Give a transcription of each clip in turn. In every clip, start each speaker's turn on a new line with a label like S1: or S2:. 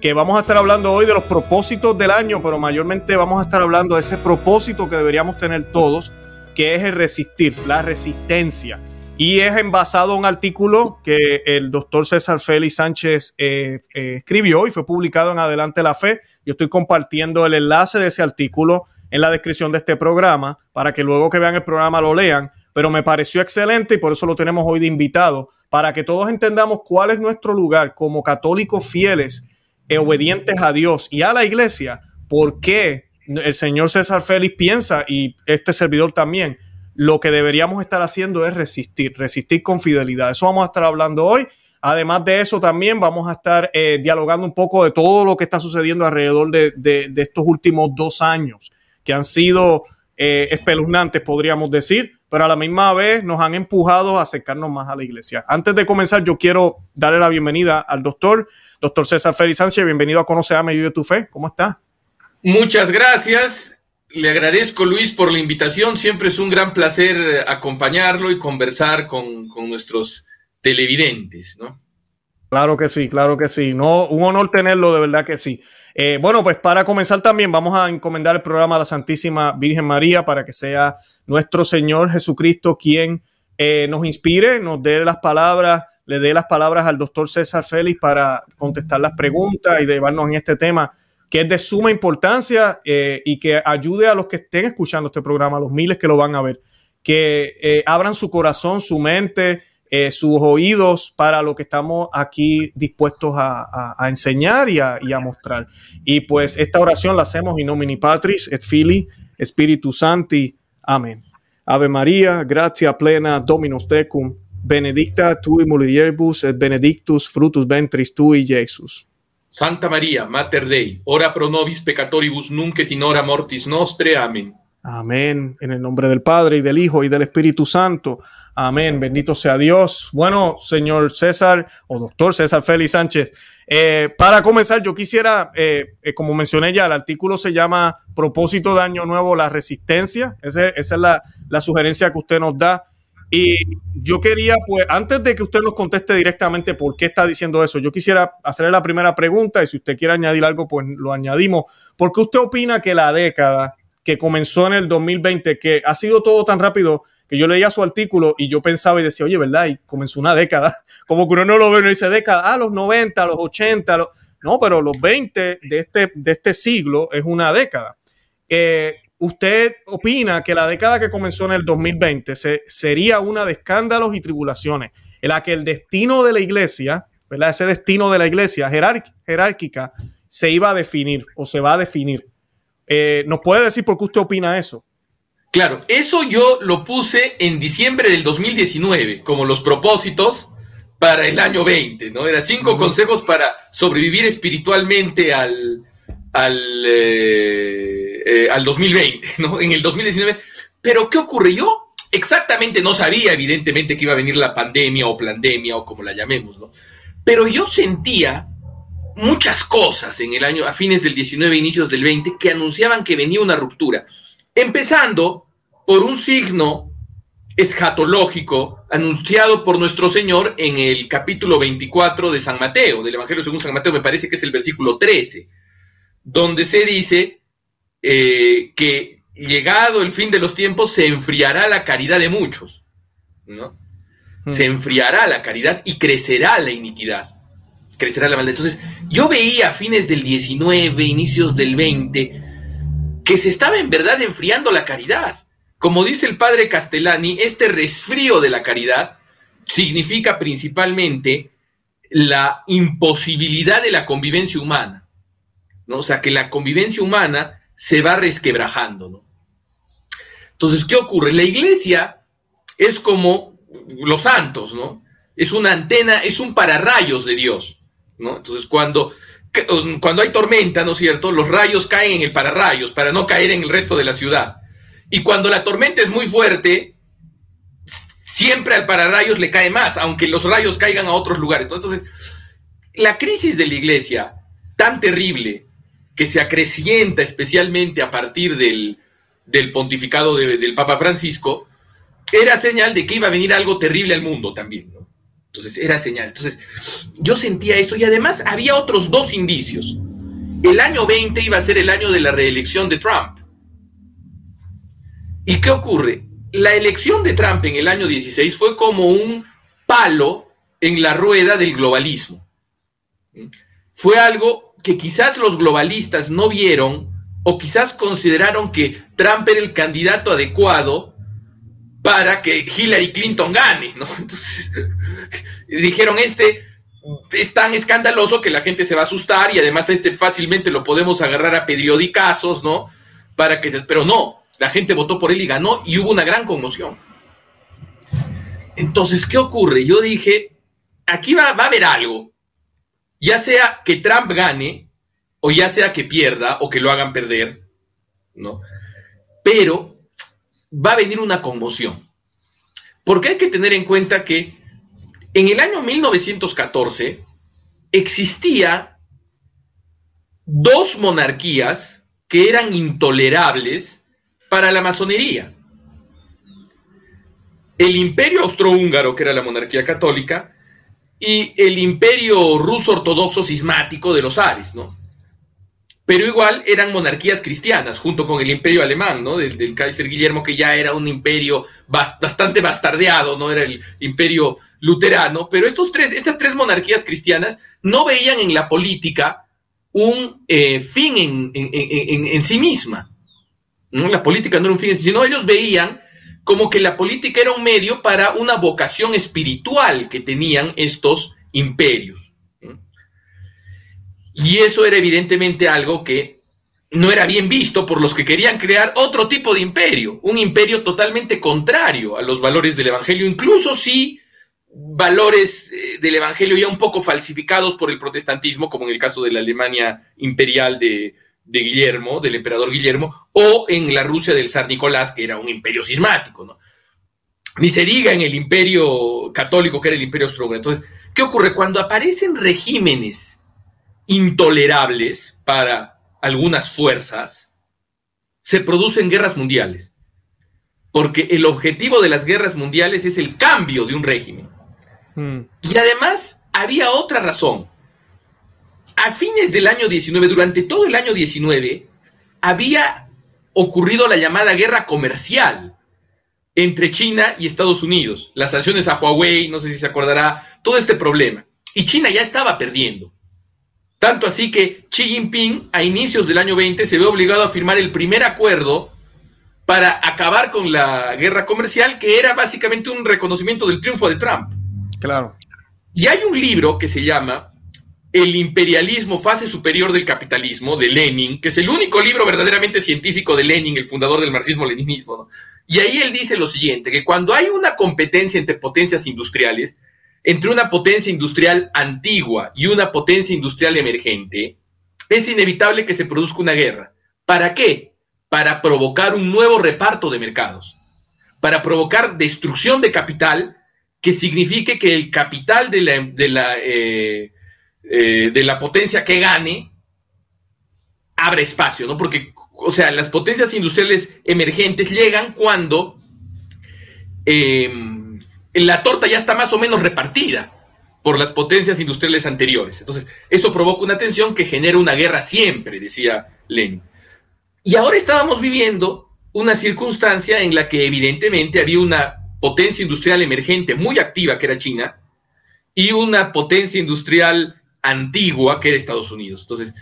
S1: que vamos a estar hablando hoy de los propósitos del año, pero mayormente vamos a estar hablando de ese propósito que deberíamos tener todos, que es el resistir, la resistencia. Y es envasado un artículo que el doctor César Félix Sánchez eh, eh, escribió y fue publicado en Adelante la Fe. Yo estoy compartiendo el enlace de ese artículo en la descripción de este programa para que luego que vean el programa lo lean. Pero me pareció excelente y por eso lo tenemos hoy de invitado, para que todos entendamos cuál es nuestro lugar como católicos fieles obedientes a Dios y a la iglesia, ¿por qué el señor César Félix piensa, y este servidor también, lo que deberíamos estar haciendo es resistir, resistir con fidelidad? Eso vamos a estar hablando hoy. Además de eso, también vamos a estar eh, dialogando un poco de todo lo que está sucediendo alrededor de, estos últimos dos años, que han sido eh, espeluznantes, podríamos decir, pero a la misma vez nos han empujado a acercarnos más a la iglesia. Antes de comenzar, yo quiero darle la bienvenida al doctor, doctor César Félix Sánchez. Bienvenido a Conocer a Medio de tu Fe. ¿Cómo está?
S2: Muchas gracias. Le agradezco, Luis, por la invitación. Siempre es un gran placer acompañarlo y conversar con, con nuestros televidentes, ¿no?
S1: Claro que sí, claro que sí. No, un honor tenerlo, de verdad que sí. Eh, bueno, pues para comenzar también vamos a encomendar el programa a la Santísima Virgen María para que sea nuestro Señor Jesucristo quien eh, nos inspire, nos dé las palabras, le dé las palabras al doctor César Félix para contestar las preguntas y llevarnos en este tema que es de suma importancia eh, y que ayude a los que estén escuchando este programa, a los miles que lo van a ver, que abran su corazón, su mente, eh, sus oídos para lo que estamos aquí dispuestos a, enseñar y a, mostrar. Y pues esta oración la hacemos in nomine Patris et Filii Spiritus Santi. Amén. Ave María, gracia plena, Dominus tecum, benedicta tui mulieribus et benedictus frutus ventris tui, Jesus.
S2: Santa María, Mater Dei, ora pro nobis peccatoribus nunc et in hora mortis nostre. Amén.
S1: Amén. En el nombre del Padre y del Hijo y del Espíritu Santo. Amén. Bendito sea Dios. Bueno, señor César o doctor César Félix Sánchez, eh, para comenzar, yo quisiera, eh, eh, como mencioné ya, el artículo se llama Propósito de Año Nuevo, la resistencia. esa es la, la sugerencia que usted nos da. Y yo quería, pues, antes de que usted nos conteste directamente por qué está diciendo eso, yo quisiera hacerle la primera pregunta y si usted quiere añadir algo, pues lo añadimos. ¿Por qué usted opina que la década que comenzó en el 2020, que ha sido todo tan rápido que yo leía su artículo y yo pensaba y decía, oye, ¿verdad? Y comenzó una década, como que uno no lo ve, no dice década, ah, los 90, los 80, no, pero los 20 de este, de este siglo es una década. Eh, ¿Usted opina que la década que comenzó en el 2020 se, sería una de escándalos y tribulaciones, en la que el destino de la iglesia, ¿verdad? Ese destino de la iglesia jerárquica se iba a definir o se va a definir? Eh, ¿Nos puede decir por qué usted opina eso?
S2: Claro, eso yo lo puse en diciembre del 2019 como los propósitos para el año 20, ¿no? Eran cinco consejos para sobrevivir espiritualmente al, al, eh, eh, al 2020, ¿no? En el 2019. Pero ¿qué ocurre? Yo exactamente no sabía, evidentemente, que iba a venir la pandemia o pandemia o como la llamemos, ¿no? Pero yo sentía muchas cosas en el año, a fines del 19, inicios del 20, que anunciaban que venía una ruptura. Empezando por un signo escatológico anunciado por nuestro Señor en el capítulo 24 de San Mateo, del Evangelio según San Mateo, me parece que es el versículo 13, donde se dice eh, que llegado el fin de los tiempos se enfriará la caridad de muchos, ¿no? Hmm. Se enfriará la caridad y crecerá la iniquidad crecerá la maldad. Entonces, yo veía a fines del 19, inicios del 20, que se estaba en verdad enfriando la caridad. Como dice el padre Castellani, este resfrío de la caridad significa principalmente la imposibilidad de la convivencia humana. ¿no? O sea, que la convivencia humana se va resquebrajando. ¿no? Entonces, ¿qué ocurre? La iglesia es como los santos, ¿no? Es una antena, es un pararrayos de Dios. Entonces, cuando, cuando hay tormenta, ¿no es cierto? Los rayos caen en el pararrayos para no caer en el resto de la ciudad. Y cuando la tormenta es muy fuerte, siempre al pararrayos le cae más, aunque los rayos caigan a otros lugares. Entonces, la crisis de la iglesia, tan terrible, que se acrecienta especialmente a partir del, pontificado del Papa Francisco, era señal de que iba a venir algo terrible al mundo también. Entonces, era señal. Entonces, yo sentía eso y además había otros dos indicios. El año 20 iba a ser el año de la reelección de Trump. ¿Y qué ocurre? La elección de Trump en el año 16 fue como un palo en la rueda del globalismo. Fue algo que quizás los globalistas no vieron o quizás consideraron que Trump era el candidato adecuado para que Hillary Clinton gane, ¿no? Entonces dijeron, este es tan escandaloso que la gente se va a asustar y además este fácilmente lo podemos agarrar a periodicazos, ¿no? Para que se... Pero no, la gente votó por él y ganó y hubo una gran conmoción. Entonces, ¿qué ocurre? Yo dije, aquí va, va a haber algo, ya sea que Trump gane o ya sea que pierda o que lo hagan perder, ¿no? Pero va a venir una conmoción. Porque hay que tener en cuenta que en el año 1914 existía dos monarquías que eran intolerables para la masonería. El imperio austrohúngaro, que era la monarquía católica, y el imperio ruso ortodoxo cismático de los Ares, ¿no? Pero igual eran monarquías cristianas, junto con el imperio alemán, ¿no? Del, Kaiser Guillermo, que ya era un imperio bastante bastardeado, ¿no? Era el imperio luterano, pero estos tres, estas tres monarquías cristianas no veían en la política un eh, fin en, sí misma. ¿no? La política no era un fin, sino ellos veían como que la política era un medio para una vocación espiritual que tenían estos imperios. Y eso era evidentemente algo que no era bien visto por los que querían crear otro tipo de imperio, un imperio totalmente contrario a los valores del Evangelio, incluso si valores eh, del Evangelio ya un poco falsificados por el protestantismo, como en el caso de la Alemania imperial de, Guillermo, del emperador Guillermo, o en la Rusia del zar Nicolás, que era un imperio cismático, ¿no? Ni se diga en el imperio católico, que era el imperio austrohúngaro. Entonces, ¿qué ocurre? Cuando aparecen regímenes intolerables para algunas fuerzas, se producen guerras mundiales. Porque el objetivo de las guerras mundiales es el cambio de un régimen. Mm. Y además había otra razón. A fines del año 19, durante todo el año 19, había ocurrido la llamada guerra comercial entre China y Estados Unidos. Las sanciones a Huawei, no sé si se acordará, todo este problema. Y China ya estaba perdiendo. Tanto así que Xi Jinping a inicios del año 20 se ve obligado a firmar el primer acuerdo para acabar con la guerra comercial, que era básicamente un reconocimiento del triunfo de Trump.
S1: Claro.
S2: Y hay un libro que se llama El imperialismo, fase superior del capitalismo, de Lenin, que es el único libro verdaderamente científico de Lenin, el fundador del marxismo-leninismo. Y ahí él dice lo siguiente, que cuando hay una competencia entre potencias industriales, entre una potencia industrial antigua y una potencia industrial emergente, es inevitable que se produzca una guerra. ¿Para qué? Para provocar un nuevo reparto de mercados, para provocar destrucción de capital que signifique que el capital de la, de la, eh, eh, de la potencia que gane abre espacio, ¿no? Porque, o sea, las potencias industriales emergentes llegan cuando... Eh, la torta ya está más o menos repartida por las potencias industriales anteriores. Entonces, eso provoca una tensión que genera una guerra siempre, decía Lenin. Y ahora estábamos viviendo una circunstancia en la que evidentemente había una potencia industrial emergente muy activa, que era China, y una potencia industrial antigua, que era Estados Unidos. Entonces,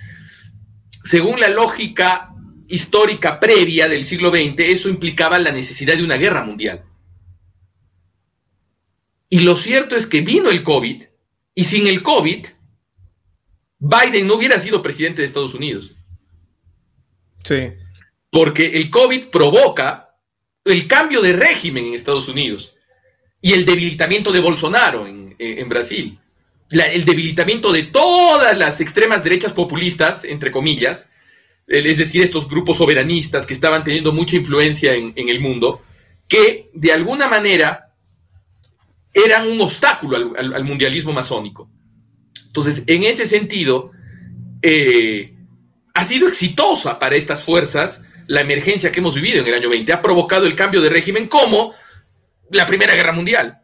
S2: según la lógica histórica previa del siglo XX, eso implicaba la necesidad de una guerra mundial. Y lo cierto es que vino el COVID y sin el COVID, Biden no hubiera sido presidente de Estados Unidos.
S1: Sí.
S2: Porque el COVID provoca el cambio de régimen en Estados Unidos y el debilitamiento de Bolsonaro en, Brasil. el debilitamiento de todas las extremas derechas populistas, entre comillas, es decir, estos grupos soberanistas que estaban teniendo mucha influencia en, el mundo, que de alguna manera eran un obstáculo al, mundialismo masónico. Entonces, en ese sentido, eh, ha sido exitosa para estas fuerzas la emergencia que hemos vivido en el año 20. Ha provocado el cambio de régimen como la Primera Guerra Mundial.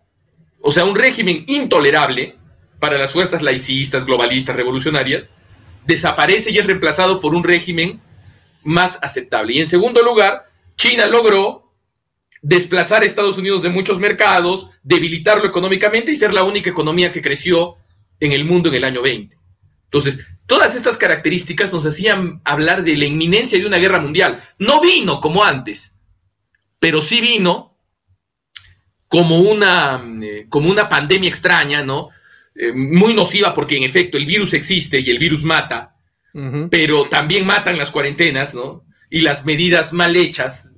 S2: O sea, un régimen intolerable para las fuerzas laicistas, globalistas, revolucionarias, desaparece y es reemplazado por un régimen más aceptable. Y en segundo lugar, China logró desplazar a Estados Unidos de muchos mercados, debilitarlo económicamente y ser la única economía que creció en el mundo en el año 20. Entonces, todas estas características nos hacían hablar de la inminencia de una guerra mundial. No vino como antes, pero sí vino como una, eh, como una pandemia extraña, ¿no? Eh, muy nociva porque en efecto el virus existe y el virus mata, pero también matan las cuarentenas, ¿no? Y las medidas mal hechas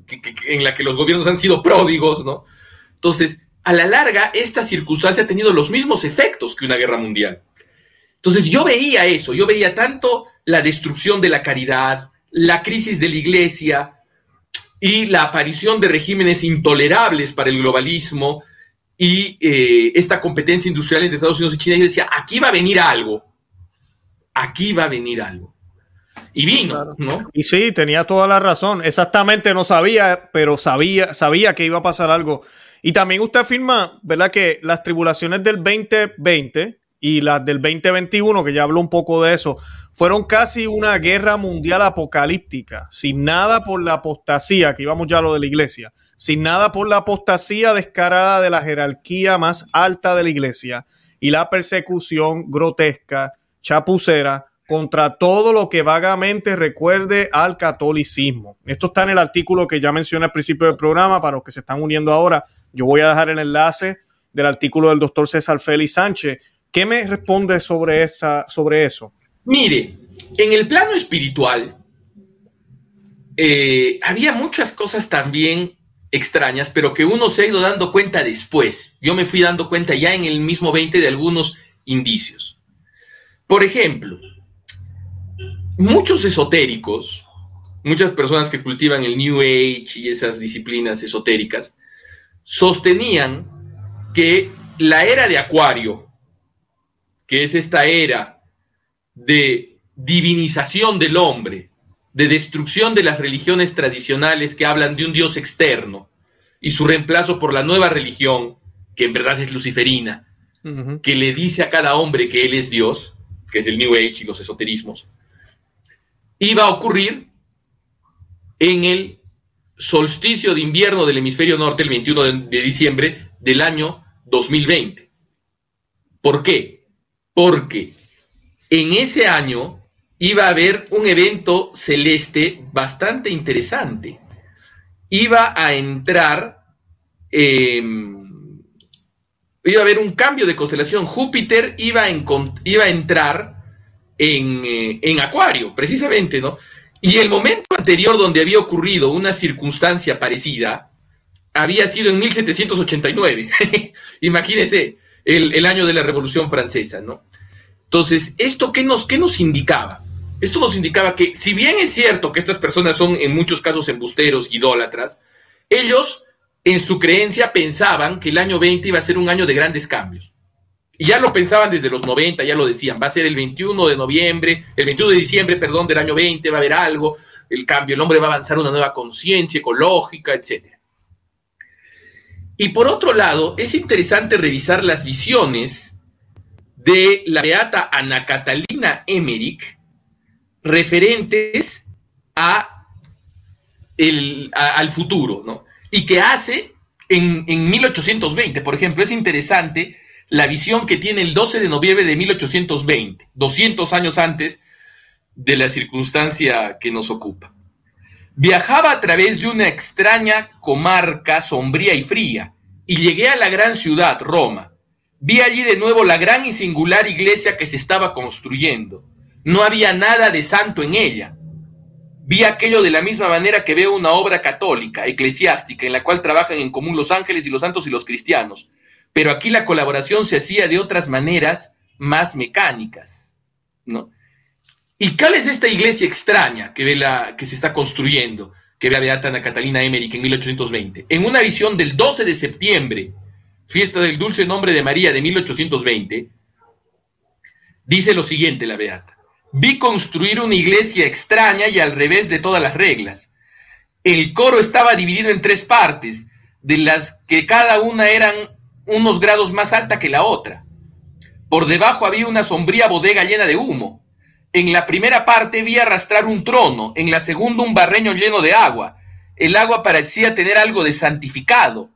S2: en las que los gobiernos han sido pródigos, ¿no? Entonces, a la larga, esta circunstancia ha tenido los mismos efectos que una guerra mundial. Entonces, yo veía eso, yo veía tanto la destrucción de la caridad, la crisis de la iglesia y la aparición de regímenes intolerables para el globalismo, y eh, esta competencia industrial entre Estados Unidos y China, yo decía, aquí va a venir algo, aquí va a venir algo. Y vino, ¿no?
S1: Y sí, tenía toda la razón. Exactamente no sabía, pero sabía, sabía que iba a pasar algo. Y también usted afirma, ¿verdad? Que las tribulaciones del 2020 y las del 2021, que ya habló un poco de eso, fueron casi una guerra mundial apocalíptica, sin nada por la apostasía, que íbamos ya a lo de la iglesia, sin nada por la apostasía descarada de la jerarquía más alta de la iglesia y la persecución grotesca, chapucera, contra todo lo que vagamente recuerde al catolicismo. Esto está en el artículo que ya mencioné al principio del programa, para los que se están uniendo ahora, yo voy a dejar el enlace del artículo del doctor César Félix Sánchez, ¿Qué me responde sobre, esa, sobre eso?
S2: Mire, en el plano espiritual eh, había muchas cosas también extrañas, pero que uno se ha ido dando cuenta después. Yo me fui dando cuenta ya en el mismo 20 de algunos indicios. Por ejemplo, muchos esotéricos, muchas personas que cultivan el New Age y esas disciplinas esotéricas, sostenían que la era de Acuario, que es esta era de divinización del hombre, de destrucción de las religiones tradicionales que hablan de un Dios externo y su reemplazo por la nueva religión, que en verdad es luciferina, que le dice a cada hombre que él es Dios, que es el New Age y los esoterismos, iba a ocurrir en el solsticio de invierno del hemisferio norte, el 21 de diciembre del año 2020. ¿Por qué? porque en ese año iba a haber un evento celeste bastante interesante. Iba a entrar, em, iba a haber un cambio de constelación. Júpiter iba a, iba a entrar en, eh, en Acuario, precisamente, ¿no? Y el momento anterior donde había ocurrido una circunstancia parecida había sido en 1789. Imagínese, el, año de la Revolución Francesa, ¿no? Entonces, ¿esto qué nos, qué nos indicaba? Esto nos indicaba que, si bien es cierto que estas personas son en muchos casos embusteros, idólatras, ellos en su creencia pensaban que el año 20 iba a ser un año de grandes cambios. Y ya lo pensaban desde los 90, ya lo decían, va a ser el 21 de noviembre, el 21 de diciembre, perdón, del año 20, va a haber algo, el cambio, el hombre va a avanzar una nueva conciencia ecológica, etc. Y por otro lado, es interesante revisar las visiones de la beata Ana Catalina Emmerich referentes a al futuro, ¿no? Y que hace en, en 1820, por ejemplo, es interesante la visión que tiene el 12 de noviembre de 1820, 200 años antes de la circunstancia que nos ocupa. Viajaba a través de una extraña comarca sombría y fría, y llegué a la gran ciudad, Roma. Vi allí de nuevo la gran y singular iglesia que se estaba construyendo. No había nada de santo en ella. Vi aquello de la misma manera que veo una obra católica, eclesiástica, en la cual trabajan en común los ángeles y los santos y los cristianos. Pero aquí la colaboración se hacía de otras maneras más mecánicas, ¿no? ¿Y cuál es esta iglesia extraña que, que se está construyendo, que ve a Beata Ana Catalina Emmerich en 1820? En una visión del 12 de septiembre, fiesta del dulce nombre de María de 1820, dice lo siguiente la Beata. Vi construir una iglesia extraña y al revés de todas las reglas. El coro estaba dividido en tres partes, de las que cada una eran unos grados más alta que la otra. Por debajo había una sombría bodega llena de humo. En la primera parte vi arrastrar un trono, en la segunda un barreño lleno de agua. El agua parecía tener algo de santificado.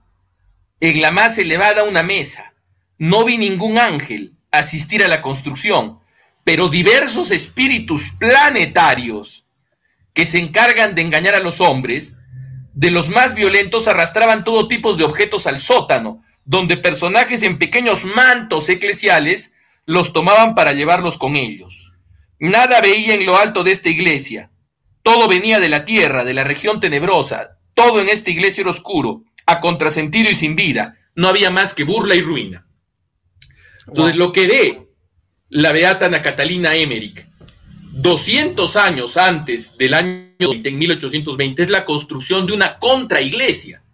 S2: En la más elevada una mesa. No vi ningún ángel asistir a la construcción, pero diversos espíritus planetarios que se encargan de engañar a los hombres, de los más violentos arrastraban todo tipo de objetos al sótano, donde personajes en pequeños mantos eclesiales los tomaban para llevarlos con ellos. Nada veía en lo alto de esta iglesia. Todo venía de la tierra, de la región tenebrosa. Todo en esta iglesia era oscuro, a contrasentido y sin vida. No había más que burla y ruina. Entonces, lo que ve la beata Ana Catalina Emmerich, 200 años antes del año 20, en 1820, es la construcción de una contraiglesia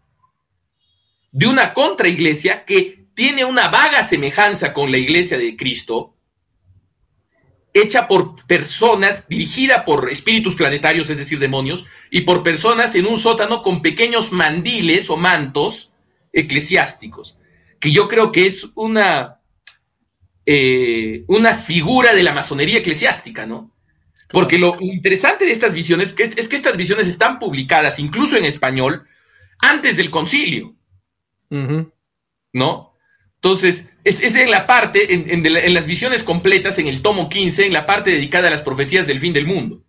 S2: de una contraiglesia que tiene una vaga semejanza con la iglesia de Cristo, hecha por personas, dirigida por espíritus planetarios, es decir, demonios, y por personas en un sótano con pequeños mandiles o mantos eclesiásticos, que yo creo que es una, eh, una figura de la masonería eclesiástica, ¿no? Porque lo interesante de estas visiones es, es que estas visiones están publicadas, incluso en español, antes del concilio. ¿No? Entonces, es, en la parte, en, las visiones completas, en el tomo 15, en la parte dedicada a las profecías del fin del mundo.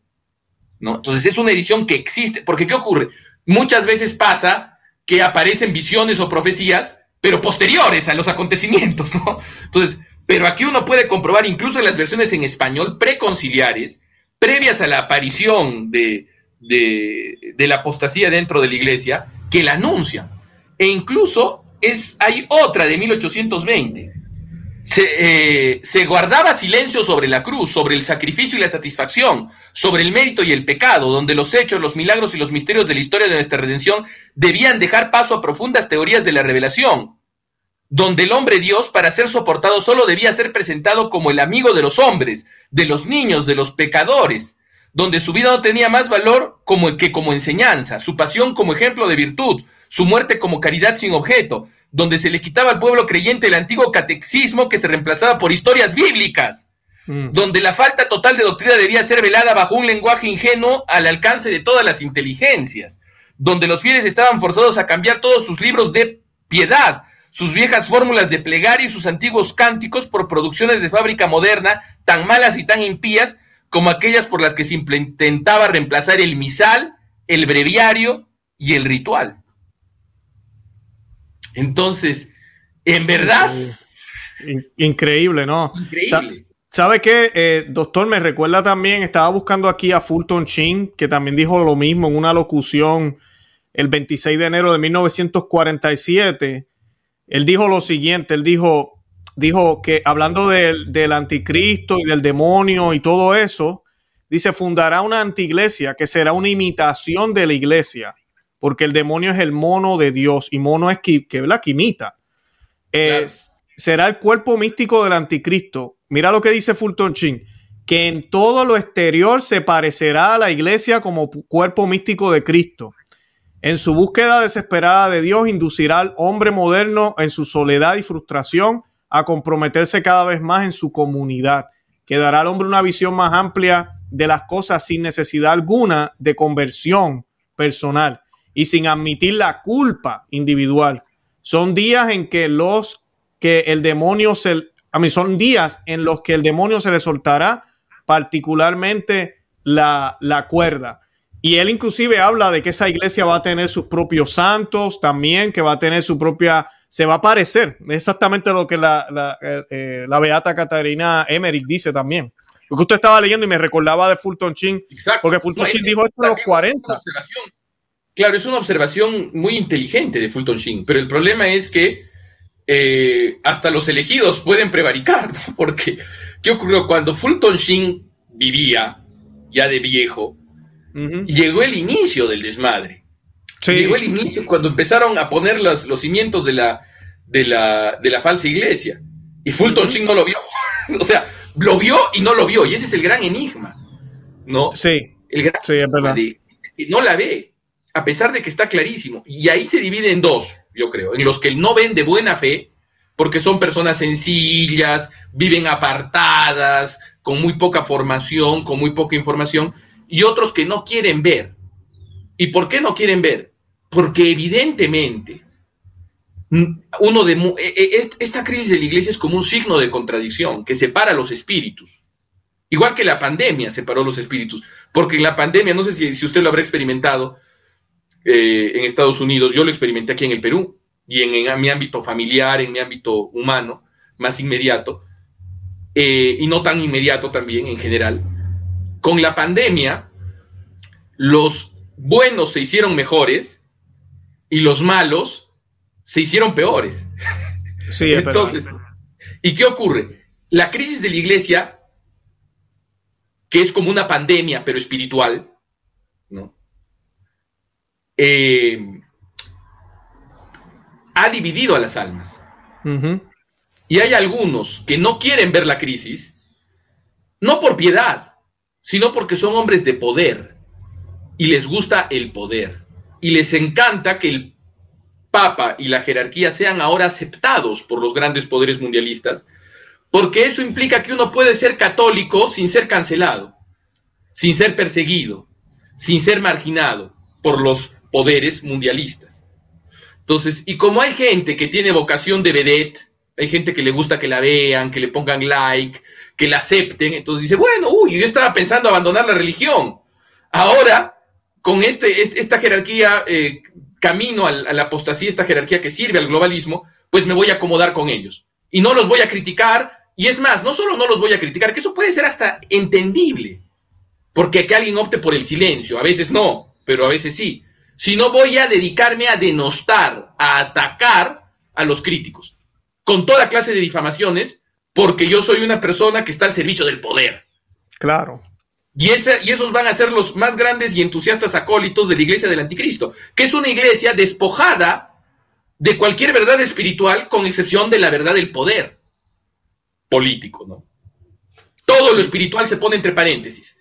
S2: ¿No? Entonces, es una edición que existe. Porque, ¿qué ocurre? Muchas veces pasa que aparecen visiones o profecías, pero posteriores a los acontecimientos, ¿no? Entonces, pero aquí uno puede comprobar, incluso en las versiones en español preconciliares, previas a la aparición de, de, de la apostasía dentro de la iglesia, que la anuncian. E incluso es, hay otra de 1820. Se, eh, se, guardaba silencio sobre la cruz, sobre el sacrificio y la satisfacción, sobre el mérito y el pecado, donde los hechos, los milagros y los misterios de la historia de nuestra redención debían dejar paso a profundas teorías de la revelación, donde el hombre Dios, para ser soportado, solo debía ser presentado como el amigo de los hombres, de los niños, de los pecadores, donde su vida no tenía más valor que como enseñanza, su pasión como ejemplo de virtud, su muerte como caridad sin objeto, donde se le quitaba al pueblo creyente el antiguo catexismo que se reemplazaba por historias bíblicas, mm. donde la falta total de doctrina debía ser velada bajo un lenguaje ingenuo al alcance de todas las inteligencias, donde los fieles estaban forzados a cambiar todos sus libros de piedad, sus viejas fórmulas de plegaria y sus antiguos cánticos por producciones de fábrica moderna tan malas y tan impías como aquellas por las que se intentaba reemplazar el misal, el breviario y el ritual. Entonces, en verdad...
S1: Increíble, ¿no? Increíble. ¿Sabe qué, eh, doctor? Me recuerda también, estaba buscando aquí a Fulton Sheen, que también dijo lo mismo en una locución el 26 de enero de 1947. Él dijo lo siguiente, él dijo, dijo que hablando del, del anticristo y del demonio y todo eso, dice, fundará una antiglesia que será una imitación de la iglesia porque el demonio es el mono de Dios y mono es que, que, la que imita. Será el cuerpo místico del anticristo. Mira lo que dice Fulton Chin, que en todo lo exterior se parecerá a la iglesia como cuerpo místico de Cristo. En su búsqueda desesperada de Dios inducirá al hombre moderno en su soledad y frustración a comprometerse cada vez más en su comunidad, que dará al hombre una visión más amplia de las cosas sin necesidad alguna de conversión personal y sin admitir la culpa individual. Son días en que los que el demonio se, a mí son días en los que el demonio se le soltará particularmente la, la cuerda. Y él inclusive habla de que esa iglesia va a tener sus propios santos también, que va a tener su propia, se va a parecer, exactamente lo que la, la, eh, eh, la Beata Catarina Emmerich dice también. Porque usted estaba leyendo y me recordaba de Fulton Chin, porque Fulton Chin dijo esto en los 40.
S2: Claro, es una observación muy inteligente de Fulton Sheen, pero el problema es que eh, hasta los elegidos pueden prevaricar, ¿no? Porque, ¿qué ocurrió? Cuando Fulton Sheen vivía, ya de viejo, llegó el inicio del desmadre. Llegó el inicio cuando empezaron a poner los, los cimientos de la, de, la, de la falsa iglesia. Y Fulton Sheen no lo vio. o sea, lo vio y no lo vio. Y ese es el gran enigma. ¿No?
S1: Sí.
S2: El gran
S1: sí, es verdad.
S2: no la ve, a pesar de que está clarísimo. Y ahí se divide en dos, yo creo. En los que no ven de buena fe, porque son personas sencillas, viven apartadas, con muy poca formación, con muy poca información, y otros que no quieren ver. ¿Y por qué no quieren ver? Porque evidentemente uno de e, e, esta crisis de la iglesia es como un signo de contradicción que separa los espíritus. Igual que la pandemia separó los espíritus, porque en la pandemia, no sé si, si usted lo habrá experimentado eh, en Estados Unidos, yo lo experimenté aquí en el Perú y en, mi ámbito familiar, en mi ámbito humano, más inmediato, eh, y no tan inmediato también en general, con la pandemia, los buenos se hicieron mejores y los malos se hicieron peores.
S1: Sí,
S2: Entonces, ¿y qué ocurre? La crisis de la iglesia, que es como una pandemia, pero espiritual. Eh, ha dividido a las almas. Y hay algunos que no quieren ver la crisis, no por piedad, sino porque son hombres de poder y les gusta el poder. Y les encanta que el Papa y la jerarquía sean ahora aceptados por los grandes poderes mundialistas, porque eso implica que uno puede ser católico sin ser cancelado, sin ser perseguido, sin ser marginado por los poderes mundialistas. Entonces, y como hay gente que tiene vocación de vedette, hay gente que le gusta que la vean, que le pongan like, que la acepten, entonces dice, bueno, uy, yo estaba pensando abandonar la religión. Ahora, con este, esta jerarquía, eh, camino a la apostasía, esta jerarquía que sirve al globalismo, pues me voy a acomodar con ellos. Y no los voy a criticar, y es más, no solo no los voy a criticar, que eso puede ser hasta entendible, porque que alguien opte por el silencio, a veces no, pero a veces sí sino voy a dedicarme a denostar, a atacar a los críticos, con toda clase de difamaciones, porque yo soy una persona que está al servicio del poder.
S1: Claro.
S2: Y, y esos van a ser los más grandes y entusiastas acólitos de la iglesia del anticristo, que es una iglesia despojada de cualquier verdad espiritual, con excepción de la verdad del poder político, ¿no? Todo lo espiritual se pone entre paréntesis.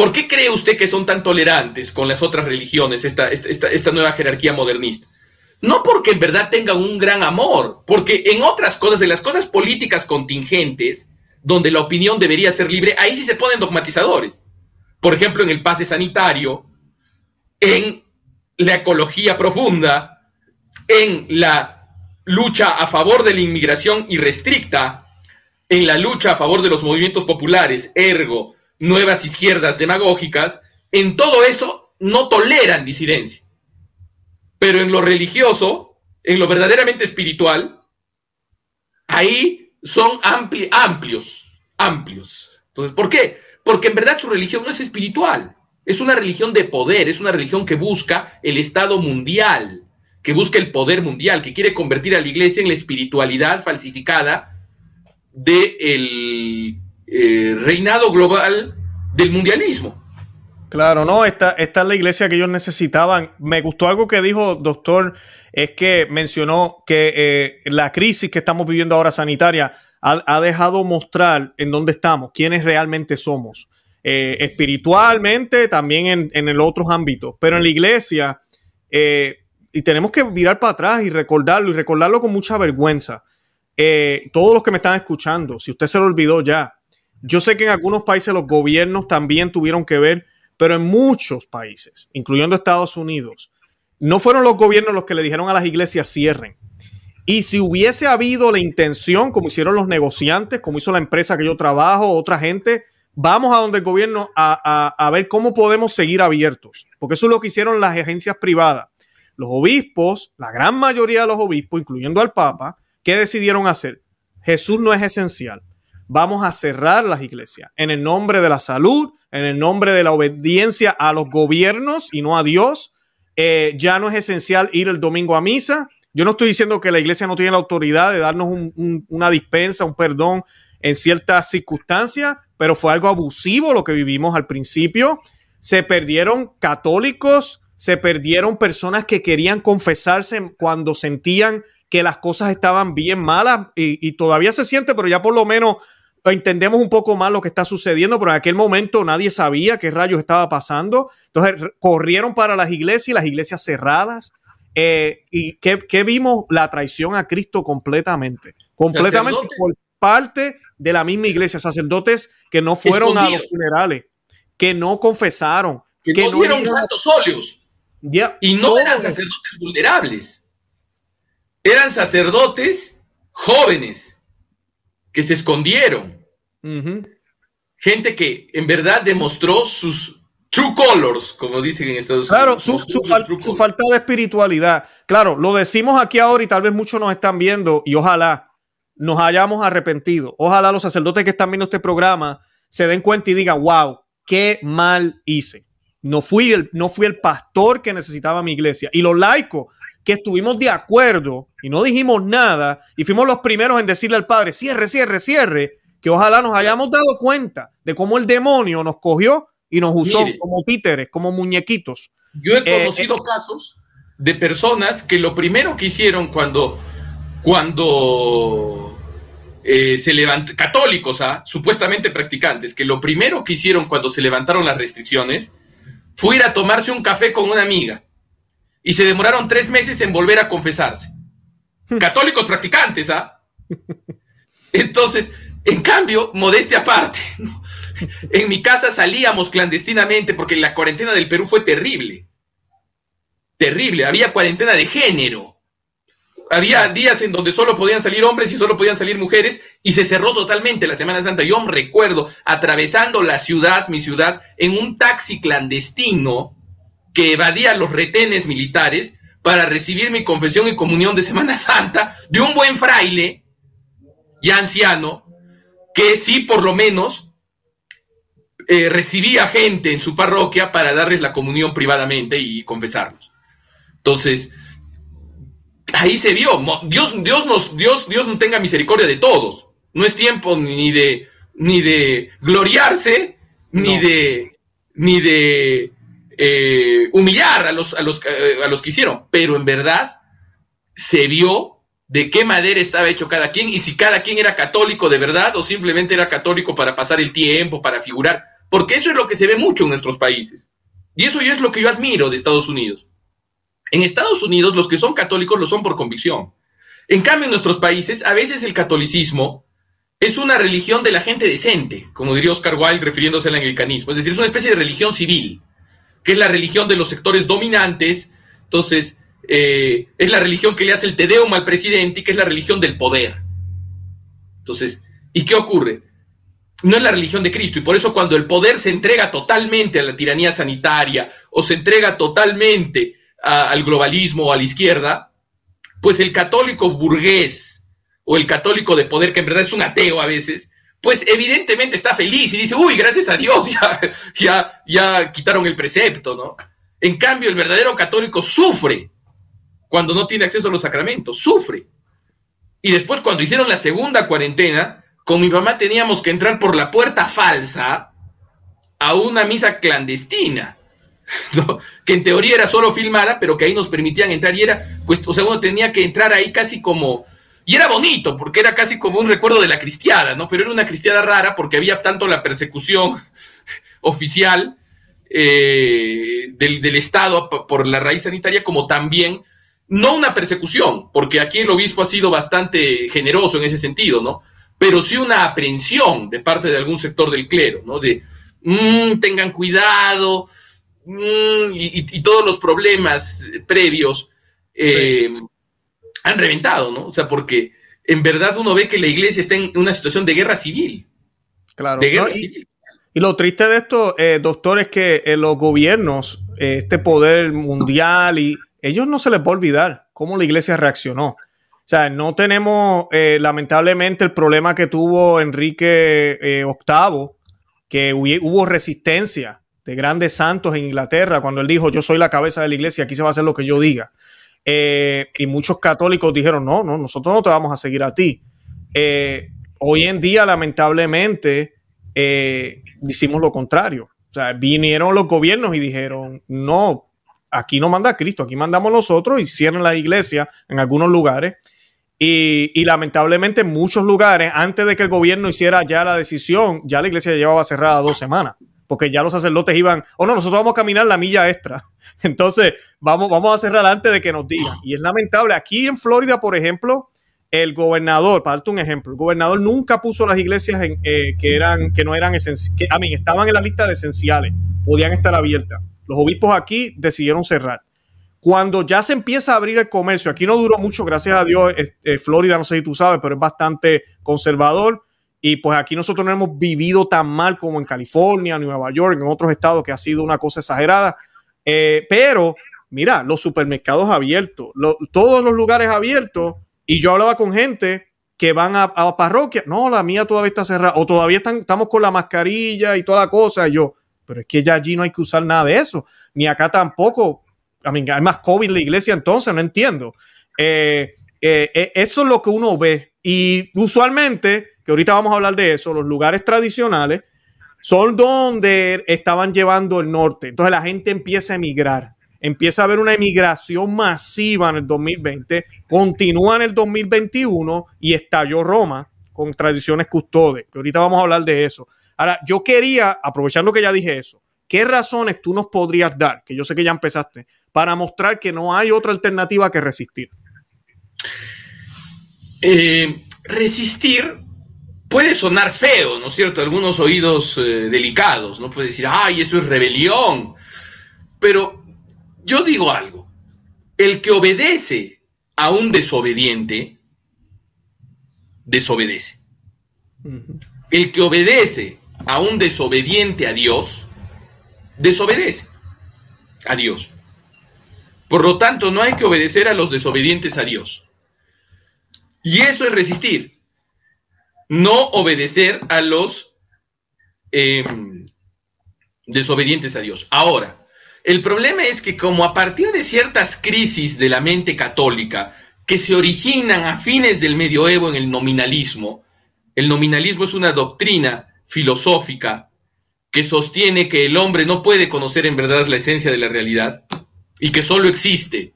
S2: ¿Por qué cree usted que son tan tolerantes con las otras religiones, esta, esta, nueva jerarquía modernista? No porque en verdad tengan un gran amor, porque en otras cosas, en las cosas políticas contingentes, donde la opinión debería ser libre, ahí sí se ponen dogmatizadores. Por ejemplo, en el pase sanitario, en la ecología profunda, en la lucha a favor de la inmigración irrestricta, en la lucha a favor de los movimientos populares, ergo, nuevas izquierdas demagógicas, en todo eso no toleran disidencia. Pero en lo religioso, en lo verdaderamente espiritual, ahí son amplios, amplios. Entonces, ¿por qué? Porque en verdad su religión no es espiritual, es una religión de poder, es una religión que busca el Estado mundial, que busca el poder mundial, que quiere convertir a la iglesia en la espiritualidad falsificada del eh, reinado global del mundialismo.
S1: Claro, no, esta, esta es la iglesia que ellos necesitaban. Me gustó algo que dijo doctor, es que mencionó que eh, la crisis que estamos viviendo ahora sanitaria ha, dejado mostrar en dónde estamos, quiénes realmente somos. Eh, espiritualmente, también en, en el otros ámbitos, pero en la iglesia, y tenemos que mirar para atrás y recordarlo, y recordarlo con mucha vergüenza. todos los que me están escuchando, si usted se lo olvidó ya, yo sé que en algunos países los gobiernos también tuvieron que ver, pero en muchos países, incluyendo Estados Unidos, no fueron los gobiernos los que le dijeron a las iglesias cierren. Y si hubiese habido la intención, como hicieron los negociantes, como hizo la empresa que yo trabajo, otra gente, vamos a donde el gobierno a, a, ver cómo podemos seguir abiertos. Porque eso es lo que hicieron las agencias privadas. Los obispos, la gran mayoría de los obispos, incluyendo al Papa, ¿qué decidieron hacer? Jesús no es esencial vamos a cerrar las iglesias en el nombre de la salud, en el nombre de la obediencia a los gobiernos y no a Dios. Eh, ya no es esencial ir el domingo a misa. Yo no estoy diciendo que la iglesia no tiene la autoridad de darnos una dispensa, un perdón en ciertas circunstancias, pero fue algo abusivo lo que vivimos al principio. Se perdieron católicos, se perdieron personas que querían confesarse cuando sentían que las cosas estaban bien malas y, todavía se siente, pero ya por lo menos entendemos un poco más lo que está sucediendo, pero en aquel momento nadie sabía qué rayos estaba pasando. Entonces corrieron para las iglesias, las iglesias cerradas. Eh, ¿Y qué, vimos? La traición a Cristo completamente. Completamente por parte de la misma iglesia. Sacerdotes que no fueron a los funerales, que no confesaron.
S2: Que, no dieron santos óleos. y no eran sacerdotes vulnerables eran sacerdotes jóvenes que se escondieron. Gente que en verdad demostró sus true colors, como dicen en Estados
S1: Unidos. Claro, su, falta de espiritualidad. Claro, lo decimos aquí ahora y tal vez muchos nos están viendo y ojalá nos hayamos arrepentido. Ojalá los sacerdotes que están viendo este programa se den cuenta y digan, wow, qué mal hice. No fui el, no fui el pastor que necesitaba mi iglesia. Y los laicos que estuvimos de acuerdo y no dijimos nada y fuimos los primeros en decirle al Padre, cierre, cierre, cierre, que ojalá nos hayamos dado cuenta de cómo el demonio nos cogió y nos usó como títeres, como muñequitos.
S2: Yo he eh, conocido eh, casos de personas que lo primero que hicieron cuando, cuando eh, se levantaron, católicos, ¿ah? supuestamente practicantes, que lo primero que hicieron cuando se levantaron las restricciones fue ir a tomarse un café con una amiga y se demoraron tres meses en volver a confesarse. Hmm. Católicos practicantes, ¿ah? Entonces, en cambio, modestia aparte, en mi casa salíamos clandestinamente porque la cuarentena del Perú fue terrible. Terrible, había cuarentena de género. Había días en donde solo podían salir hombres y solo podían salir mujeres y se cerró totalmente la Semana Santa. Yo me recuerdo atravesando la ciudad, mi ciudad, en un taxi clandestino que evadía los retenes militares para recibir mi confesión y comunión de Semana Santa de un buen fraile, ya anciano, que sí por lo menos eh, recibía gente en su parroquia para darles la comunión privadamente y confesarlos. Entonces, ahí se vio, Dios, Dios, nos, Dios, Dios no tenga misericordia de todos. No es tiempo ni de, ni de gloriarse, ni de, ni de eh, humillar a los, a, los, eh, a los que hicieron, pero en verdad se vio de qué madera estaba hecho cada quien y si cada quien era católico de verdad o simplemente era católico para pasar el tiempo, para figurar, porque eso es lo que se ve mucho en nuestros países. Y eso es lo que yo admiro de Estados Unidos. En Estados Unidos los que son católicos lo son por convicción. En cambio, en nuestros países, a veces el catolicismo es una religión de la gente decente, como diría Oscar Wilde refiriéndose al anglicanismo, es decir, es una especie de religión civil que es la religión de los sectores dominantes, entonces eh, es la religión que le hace el tedeum al presidente y que es la religión del poder. Entonces, ¿y qué ocurre? No es la religión de Cristo y por eso cuando el poder se entrega totalmente a la tiranía sanitaria o se entrega totalmente al globalismo o a la izquierda, pues el católico burgués o el católico de poder, que en verdad es un ateo a veces, pues evidentemente está feliz y dice, uy, gracias a Dios, ya, ya, ya quitaron el precepto, ¿no? En cambio, el verdadero católico sufre cuando no tiene acceso a los sacramentos, sufre. Y después, cuando hicieron la segunda cuarentena, con mi mamá teníamos que entrar por la puerta falsa a una misa clandestina, que en teoría era solo filmada, pero que ahí nos permitían entrar y era, pues, o sea, uno tenía que entrar ahí casi como, y era bonito, porque era casi como un recuerdo de la cristiada, ¿no? Pero era una cristiada rara porque había tanto la persecución oficial eh, del, Estado por la raíz sanitaria como también, no una persecución, porque aquí el obispo ha sido bastante generoso en ese sentido, ¿no? Pero sí una aprehensión de parte de algún sector del clero, ¿no? De, mm, tengan cuidado, mm, y, todos los problemas previos. Eh, han reventado, ¿no? O sea, porque en verdad uno ve que la iglesia está en una situación de guerra civil.
S1: Claro. De guerra y, civil. Y lo triste de esto, eh, doctor, es que eh, los gobiernos, eh, este poder mundial, y ellos no se les va a olvidar cómo la iglesia reaccionó. O sea, no tenemos lamentablemente el problema que tuvo Enrique VIII, que hubo resistencia de grandes santos en Inglaterra cuando él dijo, yo soy la cabeza de la iglesia, aquí se va a hacer lo que yo diga. Eh, y muchos católicos dijeron, no, no, nosotros no te vamos a seguir a ti. Eh, hoy en día, lamentablemente, eh, hicimos lo contrario. O sea, vinieron los gobiernos y dijeron, no, aquí no manda Cristo, aquí mandamos nosotros y cierran la iglesia en algunos lugares. Y, y, lamentablemente en muchos lugares, antes de que el gobierno hiciera ya la decisión, ya la iglesia llevaba cerrada dos semanas, porque ya los sacerdotes iban, oh no, nosotros vamos a caminar la milla extra. Entonces, vamos, vamos a cerrar antes de que nos digan. Y es lamentable. Aquí en Florida, por ejemplo, el gobernador, para darte un ejemplo, el gobernador nunca puso las iglesias eh, que, eran, que no eran esenciales, a mí, estaban en la lista de esenciales, podían estar abiertas. Los obispos aquí decidieron cerrar. Cuando ya se empieza a abrir el comercio, aquí no duró mucho, gracias a Dios, Florida, no sé si tú sabes, pero es bastante conservador. Y pues aquí nosotros no hemos vivido tan mal como en California, Nueva York, en otros estados, que ha sido una cosa exagerada. Eh, pero, mira, los supermercados abiertos, todos los lugares abiertos, y yo hablaba con gente que van a, a parroquia, no, la mía todavía está cerrada, o todavía estamos con la mascarilla y toda la cosa. Y yo, pero es que ya allí no hay que usar nada de eso, ni acá tampoco I mean, hay más COVID en la iglesia entonces, no entiendo. Eh, eh, eh, eso es lo que uno ve. Y usualmente, ahorita vamos a hablar de eso, los lugares tradicionales son donde estaban llevando el norte. Entonces la gente empieza a emigrar. Empieza a haber una emigración masiva en el 2020, continúa en el 2021 y estalló Roma con tradiciones custodes, que ahorita vamos a hablar de eso. Ahora, yo quería, aprovechando que ya dije eso, ¿qué razones tú nos podrías dar, que yo sé que ya empezaste, para mostrar que no hay otra alternativa que resistir?
S2: Eh, resistir puede sonar feo, ¿no es cierto? Algunos oídos eh, delicados, ¿no? Puede decir, ay, eso es rebelión. Pero yo digo algo, el que obedece a un desobediente, desobedece. El que obedece a un desobediente a Dios, desobedece a Dios. Por lo tanto, no hay que obedecer a los desobedientes a Dios. Y eso es resistir. No obedecer a los em, desobedientes a Dios. Ahora, el problema es que como a partir de ciertas crisis de la mente católica que se originan a fines del medioevo en el nominalismo, el nominalismo es una doctrina filosófica que sostiene que el hombre no puede conocer en verdad la esencia de la realidad, y que solo existe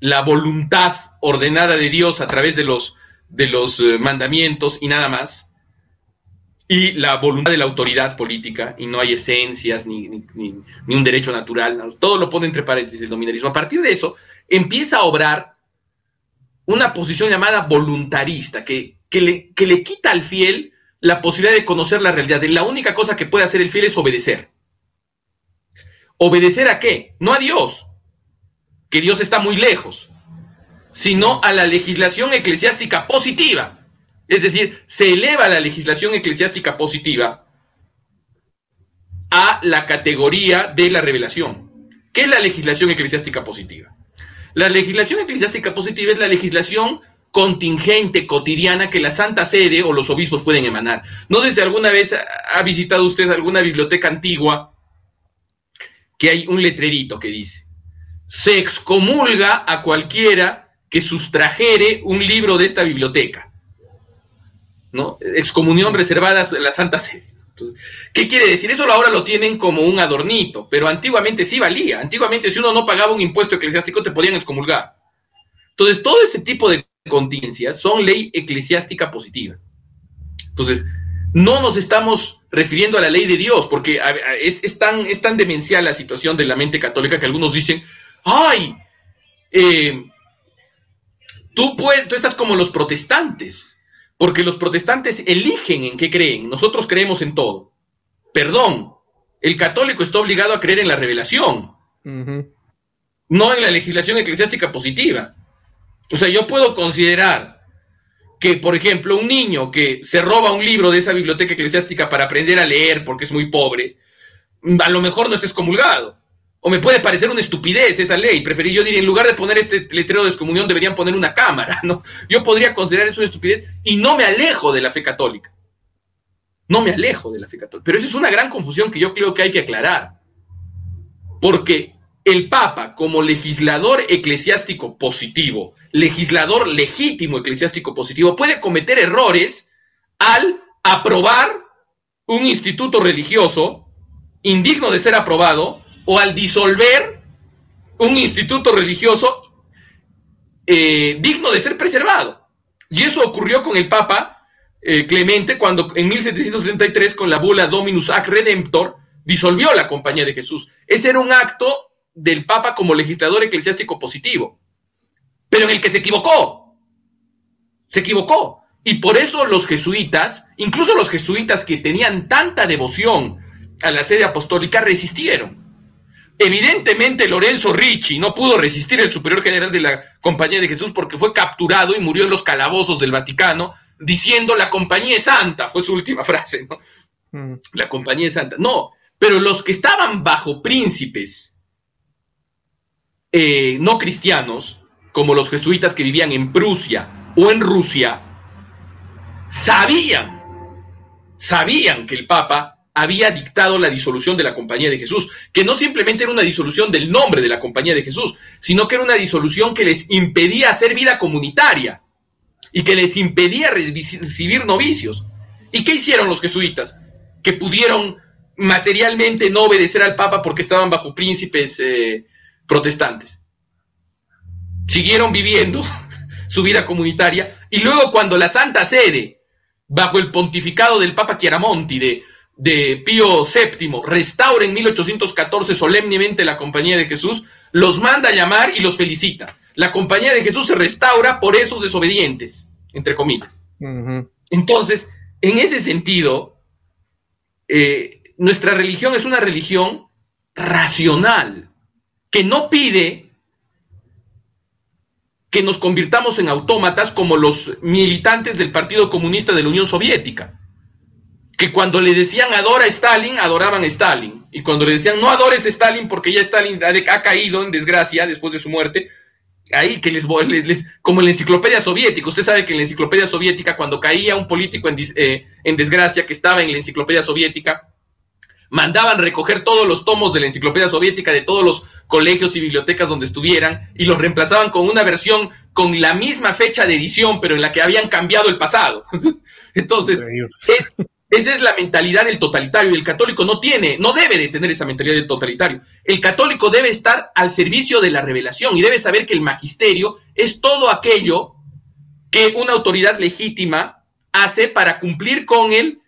S2: la voluntad ordenada de Dios a través de los, de los eh, mandamientos y nada más, y la voluntad de la autoridad política, y no hay esencias ni, ni, un derecho natural, todo lo pone entre paréntesis el nominalismo. A partir de eso, empieza a obrar una posición llamada voluntarista, que, que, le, que le quita al fiel la posibilidad de conocer la realidad. La única cosa que puede hacer el fiel es obedecer. ¿Obedecer a qué? No a Dios, que Dios está muy lejos, sino a la legislación eclesiástica positiva. Es decir, se eleva la legislación eclesiástica positiva a la categoría de la revelación. ¿Qué es la legislación eclesiástica positiva? La legislación eclesiástica positiva es la legislación contingente, cotidiana, que la Santa Sede o los obispos pueden emanar. No sé si alguna vez ha visitado usted alguna biblioteca antigua que hay un letrerito que dice, se excomulga a cualquiera que sustrajere un libro de esta biblioteca. ¿No? Excomunión reservada a la Santa Sede. ¿Qué quiere decir? Eso ahora lo tienen como un adornito, pero antiguamente sí valía. Antiguamente si uno no pagaba un impuesto eclesiástico te podían excomulgar. Entonces todo ese tipo de contingencias son ley eclesiástica positiva. Entonces, no nos estamos refiriendo a la ley de Dios, porque es, tan, es tan demencial la situación de la mente católica que algunos dicen, ay, eh, tú, puedes, tú estás como los protestantes, porque los protestantes eligen en qué creen, nosotros creemos en todo. Perdón, el católico está obligado a creer en la revelación, no en la legislación eclesiástica positiva. O sea, yo puedo considerar que, por ejemplo, un niño que se roba un libro de esa biblioteca eclesiástica para aprender a leer porque es muy pobre, a lo mejor no es excomulgado. O me puede parecer una estupidez esa ley. Preferí, yo diría, en lugar de poner este letrero de excomunión, deberían poner una cámara, ¿no? Yo podría considerar eso una estupidez y no me alejo de la fe católica. No me alejo de la fe católica. Pero esa es una gran confusión que yo creo que hay que aclarar. Porque el Papa, como legislador eclesiástico positivo, legislador legítimo eclesiástico positivo, puede cometer errores al aprobar un instituto religioso indigno de ser aprobado o al disolver un instituto religioso eh, digno de ser preservado. Y eso ocurrió con el Papa eh, Clemente cuando en 1733 con la bula Dominus Ac Redemptor disolvió la Compañía de Jesús. Ese era un acto del Papa como legislador eclesiástico positivo, pero en el que se equivocó. Se equivocó. Y por eso los jesuitas, incluso los jesuitas que tenían tanta devoción a la sede apostólica, resistieron. Evidentemente Lorenzo Ricci no pudo resistir el superior general de la Compañía de Jesús porque fue capturado y murió en los calabozos del Vaticano diciendo la compañía es santa, fue su última frase, ¿no? Mm. La compañía es santa. No, pero los que estaban bajo príncipes eh, no cristianos, como los jesuitas que vivían en Prusia o en Rusia, sabían, sabían que el Papa había dictado la disolución de la Compañía de Jesús, que no simplemente era una disolución del nombre de la Compañía de Jesús, sino que era una disolución que les impedía hacer vida comunitaria y que les impedía recibir novicios. ¿Y qué hicieron los jesuitas? Que pudieron materialmente no obedecer al Papa porque estaban bajo príncipes eh, protestantes. Siguieron viviendo su vida comunitaria y luego cuando la Santa Sede, bajo el pontificado del Papa Chiaramonti de de Pío VII restaura en 1814 solemnemente la Compañía de Jesús, los manda a llamar y los felicita. La Compañía de Jesús se restaura por esos desobedientes, entre comillas. Entonces, en ese sentido, eh, nuestra religión es una religión racional, que no pide que nos convirtamos en autómatas como los militantes del Partido Comunista de la Unión Soviética que cuando le decían adora a Stalin, adoraban a Stalin. Y cuando le decían no adores a Stalin porque ya Stalin ha, caído en desgracia después de su muerte, ahí que les, les, como en la enciclopedia soviética, usted sabe que en la enciclopedia soviética cuando caía un político en, eh, en desgracia que estaba en la enciclopedia soviética, mandaban recoger todos los tomos de la enciclopedia soviética de todos los colegios y bibliotecas donde estuvieran y los reemplazaban con una versión con la misma fecha de edición, pero en la que habían cambiado el pasado. Entonces, es, esa es la mentalidad del totalitario y el católico no tiene, no debe de tener esa mentalidad del totalitario. El católico debe estar al servicio de la revelación y debe saber que el magisterio es todo aquello que una autoridad legítima hace para cumplir con el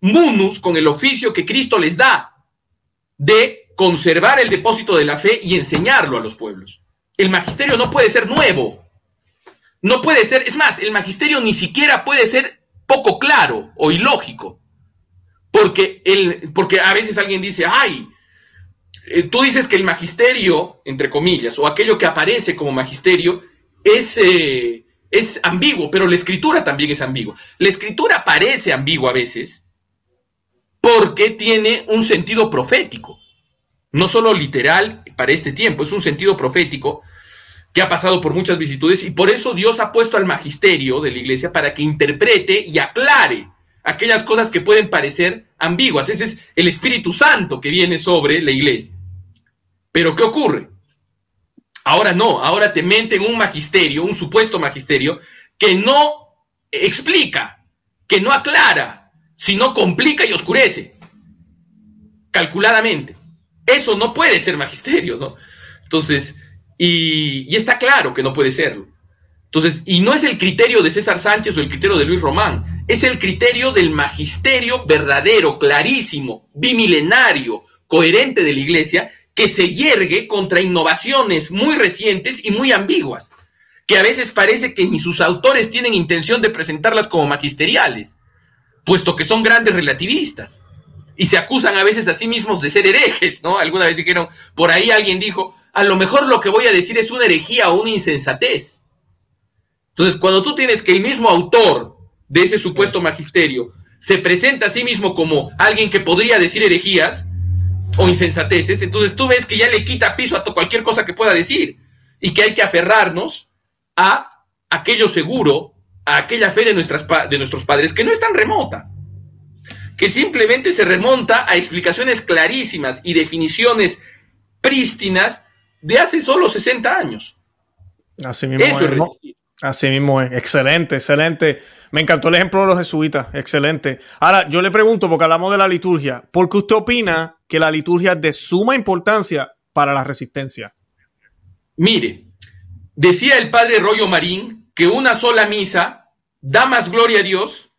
S2: munus, con el oficio que Cristo les da de conservar el depósito de la fe y enseñarlo a los pueblos. El magisterio no puede ser nuevo. No puede ser, es más, el magisterio ni siquiera puede ser poco claro o ilógico. Porque, el, porque a veces alguien dice, ay, eh, tú dices que el magisterio, entre comillas, o aquello que aparece como magisterio, es, eh, es ambiguo, pero la escritura también es ambigua. La escritura parece ambigua a veces porque tiene un sentido profético, no solo literal para este tiempo, es un sentido profético que ha pasado por muchas vicitudes y por eso Dios ha puesto al magisterio de la iglesia para que interprete y aclare aquellas cosas que pueden parecer ambiguas. Ese es el Espíritu Santo que viene sobre la iglesia. Pero ¿qué ocurre? Ahora no, ahora te meten un magisterio, un supuesto magisterio, que no explica, que no aclara, sino complica y oscurece, calculadamente. Eso no puede ser magisterio, ¿no? Entonces, y, está claro que no puede serlo. Entonces, y no es el criterio de César Sánchez o el criterio de Luis Román, es el criterio del magisterio verdadero, clarísimo, bimilenario, coherente de la Iglesia, que se yergue contra innovaciones muy recientes y muy ambiguas, que a veces parece que ni sus autores tienen intención de presentarlas como magisteriales, puesto que son grandes relativistas. Y se acusan a veces a sí mismos de ser herejes, ¿no? Alguna vez dijeron, por ahí alguien dijo, a lo mejor lo que voy a decir es una herejía o una insensatez. Entonces, cuando tú tienes que el mismo autor de ese supuesto magisterio se presenta a sí mismo como alguien que podría decir herejías o insensateces, entonces tú ves que ya le quita piso a cualquier cosa que pueda decir y que hay que aferrarnos a aquello seguro, a aquella fe de, nuestras, de nuestros padres que no es tan remota, que simplemente se remonta a explicaciones clarísimas y definiciones prístinas de hace solo 60 años.
S1: Así mismo Así mismo es. Excelente, excelente. Me encantó el ejemplo de los jesuitas. Excelente. Ahora, yo le pregunto, porque hablamos de la liturgia, ¿por qué usted opina que la liturgia es de suma importancia para la resistencia?
S2: Mire, decía el padre Rollo Marín que una sola misa da más gloria a Dios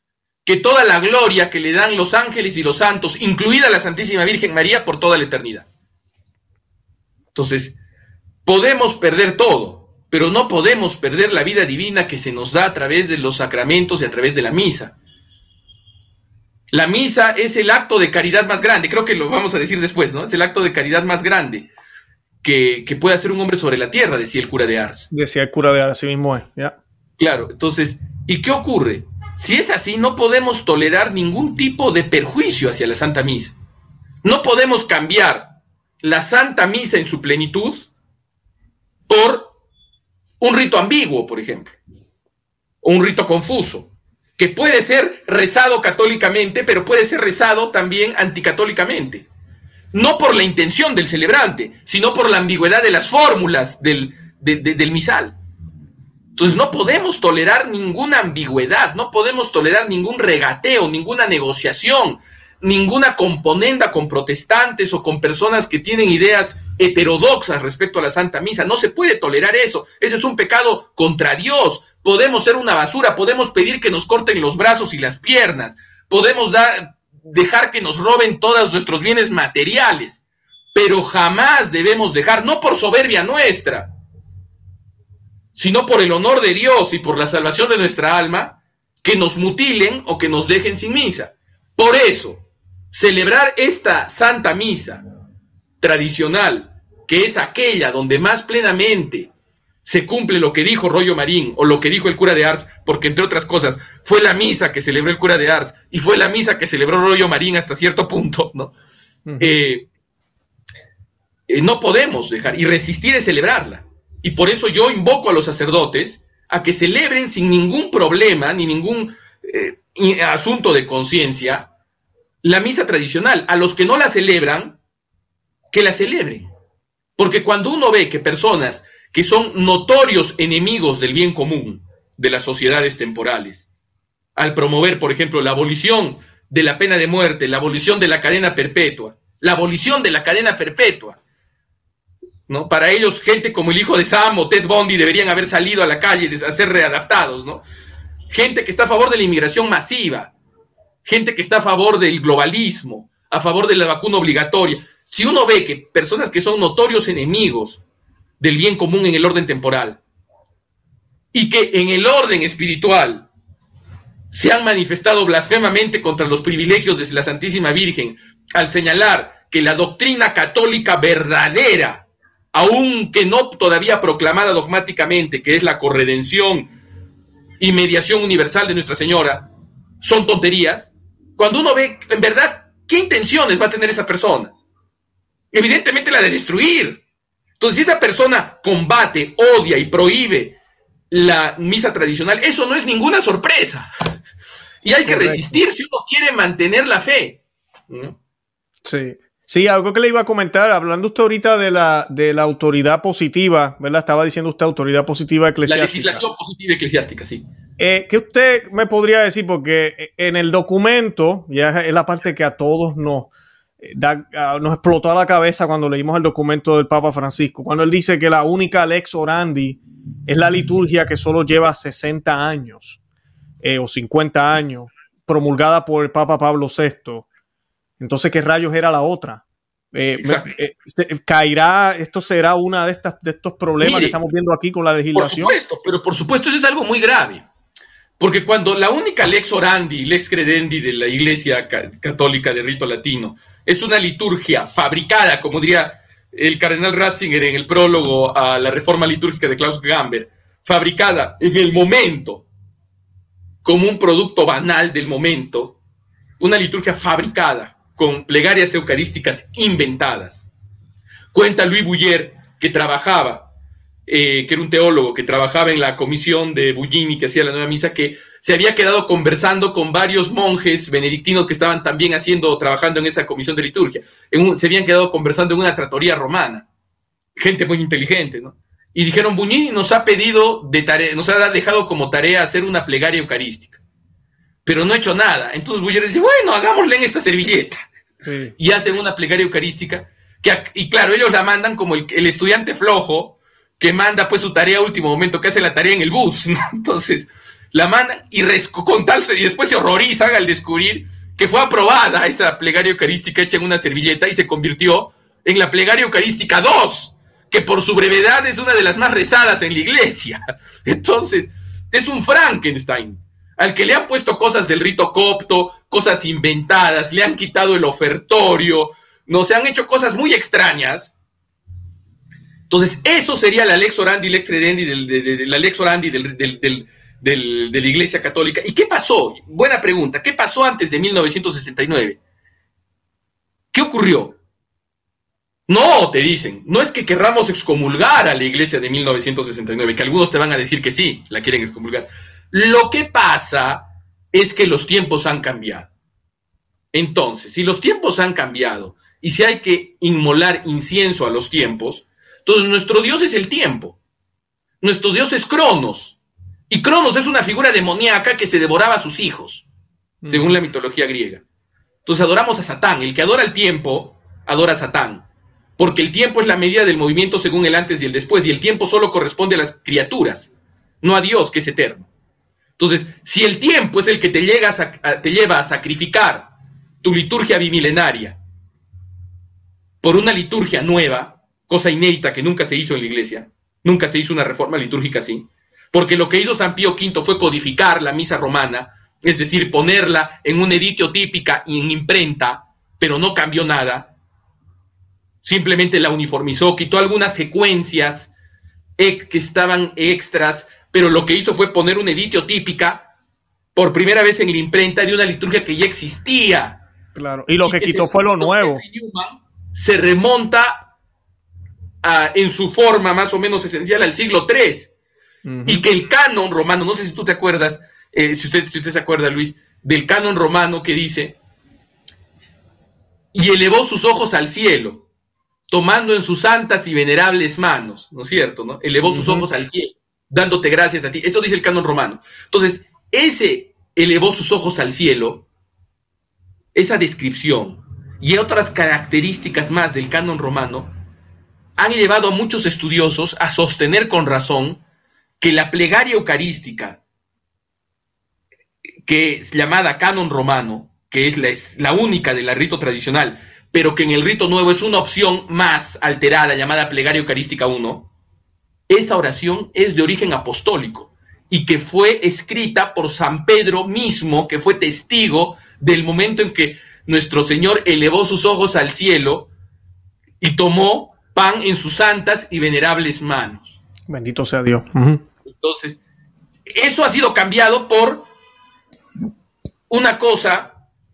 S2: que toda la gloria que le dan los ángeles y los santos, incluida la Santísima Virgen María, por toda la eternidad. Entonces, podemos perder todo, pero no podemos perder la vida divina que se nos da a través de los sacramentos y a través de la misa. La misa es el acto de caridad más grande, creo que lo vamos a decir después, ¿no? Es el acto de caridad más grande que, puede hacer un hombre sobre la tierra, decía el cura de Ars.
S1: Decía el cura de Ars, así mismo es, ¿ya?
S2: Claro, entonces, ¿y qué ocurre? Si es así, no podemos tolerar ningún tipo de perjuicio hacia la Santa Misa. No podemos cambiar la Santa Misa en su plenitud por un rito ambiguo, por ejemplo, o un rito confuso, que puede ser rezado católicamente, pero puede ser rezado también anticatólicamente. No por la intención del celebrante, sino por la ambigüedad de las fórmulas del, del misal. Entonces no podemos tolerar ninguna ambigüedad, no podemos tolerar ningún regateo, ninguna negociación, ninguna componenda con protestantes o con personas que tienen ideas heterodoxas respecto a la Santa Misa. No se puede tolerar eso. Eso es un pecado contra Dios. Podemos ser una basura, podemos pedir que nos corten los brazos y las piernas, podemos dejar que nos roben todos nuestros bienes materiales, pero jamás debemos dejar, no por soberbia nuestra, sino por el honor de Dios y por la salvación de nuestra alma, que nos mutilen o que nos dejen sin misa. Por eso, celebrar esta Santa Misa tradicional, que es aquella donde más plenamente se cumple lo que dijo Rollo Marín o lo que dijo el cura de Ars, porque entre otras cosas fue la misa que celebró el cura de Ars y fue la misa que celebró Rollo Marín hasta cierto punto, ¿no? Eh, eh, no podemos dejar y resistir es celebrarla. Y por eso yo invoco a los sacerdotes a que celebren sin ningún problema ni ningún eh, asunto de conciencia la misa tradicional. A los que no la celebran, que la celebren. Porque cuando uno ve que personas que son notorios enemigos del bien común de las sociedades temporales, al promover, por ejemplo, la abolición de la pena de muerte, la abolición de la cadena perpetua, la abolición de la cadena perpetua, ¿no? Para ellos, gente como el hijo de Sam o Ted Bundy deberían haber salido a la calle a ser readaptados, ¿no? Gente que está a favor de la inmigración masiva, gente que está a favor del globalismo, a favor de la vacuna obligatoria. Si uno ve que personas que son notorios enemigos del bien común en el orden temporal y que en el orden espiritual se han manifestado blasfemamente contra los privilegios de la Santísima Virgen al señalar que la doctrina católica verdadera aunque no todavía proclamada dogmáticamente, que es la corredención y mediación universal de Nuestra Señora, son tonterías, cuando uno ve en verdad qué intenciones va a tener esa persona, evidentemente la de destruir. Entonces, si esa persona combate, odia y prohíbe la misa tradicional, eso no es ninguna sorpresa. Y hay que resistir si uno quiere mantener la fe.
S1: Sí. Sí, algo que le iba a comentar, hablando usted ahorita de la, de la autoridad positiva, ¿verdad? Estaba diciendo usted autoridad positiva eclesiástica.
S2: La legislación positiva eclesiástica, sí.
S1: Eh, ¿Qué usted me podría decir? Porque en el documento, ya es la parte que a todos nos, eh, nos explotó a la cabeza cuando leímos el documento del Papa Francisco, cuando él dice que la única lex orandi es la liturgia que solo lleva 60 años eh, o 50 años, promulgada por el Papa Pablo VI entonces, ¿qué rayos era la otra? Eh, eh, caerá, esto será una de estas de estos problemas que estamos viendo aquí con la legislación.
S2: Por supuesto, pero por supuesto eso es algo muy grave. Porque cuando la única lex orandi, lex credendi de la Iglesia Católica de rito latino es una liturgia fabricada, como diría el cardenal Ratzinger en el prólogo a la reforma litúrgica de Klaus Gamber, fabricada en el momento como un producto banal del momento, una liturgia fabricada con plegarias eucarísticas inventadas. Cuenta Luis Bouyer que trabajaba, eh, que era un teólogo que trabajaba en la comisión de Bullini que hacía la nueva misa, que se había quedado conversando con varios monjes benedictinos que estaban también haciendo, trabajando en esa comisión de liturgia. se habían quedado conversando en una tratoría romana. Gente muy inteligente, ¿no? y dijeron, Buñini nos ha pedido de tarea, nos ha dejado como tarea hacer una plegaria eucarística, pero no ha hecho nada. Entonces Buñini dice, bueno, hagámosle en esta servilleta. Y hacen una plegaria eucarística, que, y claro, ellos la mandan como el, estudiante flojo que manda pues su tarea a último momento, que hace la tarea en el bus, Entonces, la mandan y, con tal, y después se horrorizan al descubrir que fue aprobada esa plegaria eucarística hecha en una servilleta y se convirtió en la plegaria eucarística 2 que por su brevedad es una de las más rezadas en la iglesia. Entonces, es un Frankenstein, al que le han puesto cosas del rito copto, cosas inventadas, le han quitado el ofertorio, no se han hecho cosas muy extrañas. Entonces, eso sería la lex orandi, lex credendi, del, la lex orandi del, de la Iglesia Católica. ¿Y qué pasó? Buena pregunta. ¿Qué pasó antes de 1969? ¿Qué ocurrió? No, te dicen, no es que querramos excomulgar a la iglesia de 1969, que algunos te van a decir que sí, la quieren excomulgar. Lo que pasa es que los tiempos han cambiado. Entonces, si los tiempos han cambiado y si hay que inmolar incienso a los tiempos, entonces nuestro Dios es el tiempo. Nuestro Dios es Cronos. Y Cronos es una figura demoníaca que se devoraba a sus hijos, según la mitología griega. Entonces adoramos a Satán. El que adora el tiempo, adora a Satán porque el tiempo es la medida del movimiento según el antes y el después, y el tiempo solo corresponde a las criaturas, no a Dios, que es eterno. Entonces, si el tiempo es el que te, te lleva a sacrificar tu liturgia bimilenaria por una liturgia nueva, cosa inédita que nunca se hizo en la iglesia, nunca se hizo una reforma litúrgica así, porque lo que hizo San Pío V fue codificar la misa romana, es decir, ponerla en un editio típica y en imprenta, pero no cambió nada, simplemente la uniformizó, quitó algunas secuencias que estaban extras, pero lo que hizo fue poner una editio típica por primera vez en la imprenta de una liturgia que ya existía.
S1: Claro, y lo que, quitó fue lo nuevo.
S2: Se remonta en su forma más o menos esencial al siglo III. Y que el canon romano, no sé si tú te acuerdas, eh, si, usted, si usted se acuerda, Luis, del canon romano que dice, y elevó sus ojos al cielo tomando en sus santas y venerables manos, ¿no es cierto? ¿no? Elevó sus ojos al cielo, dándote gracias a ti. Eso dice el canon romano. Entonces, ese elevó sus ojos al cielo, esa descripción y otras características más del canon romano han llevado a muchos estudiosos a sostener con razón que la plegaria eucarística, que es llamada canon romano, que es la, es la única del rito tradicional, pero que en el rito nuevo es una opción más alterada llamada plegaria eucarística 1, esa oración es de origen apostólico y que fue escrita por San Pedro mismo, que fue testigo del momento en que nuestro Señor elevó sus ojos al cielo y tomó pan en sus santas y venerables manos.
S1: Bendito sea Dios.
S2: Entonces, eso ha sido cambiado por una cosa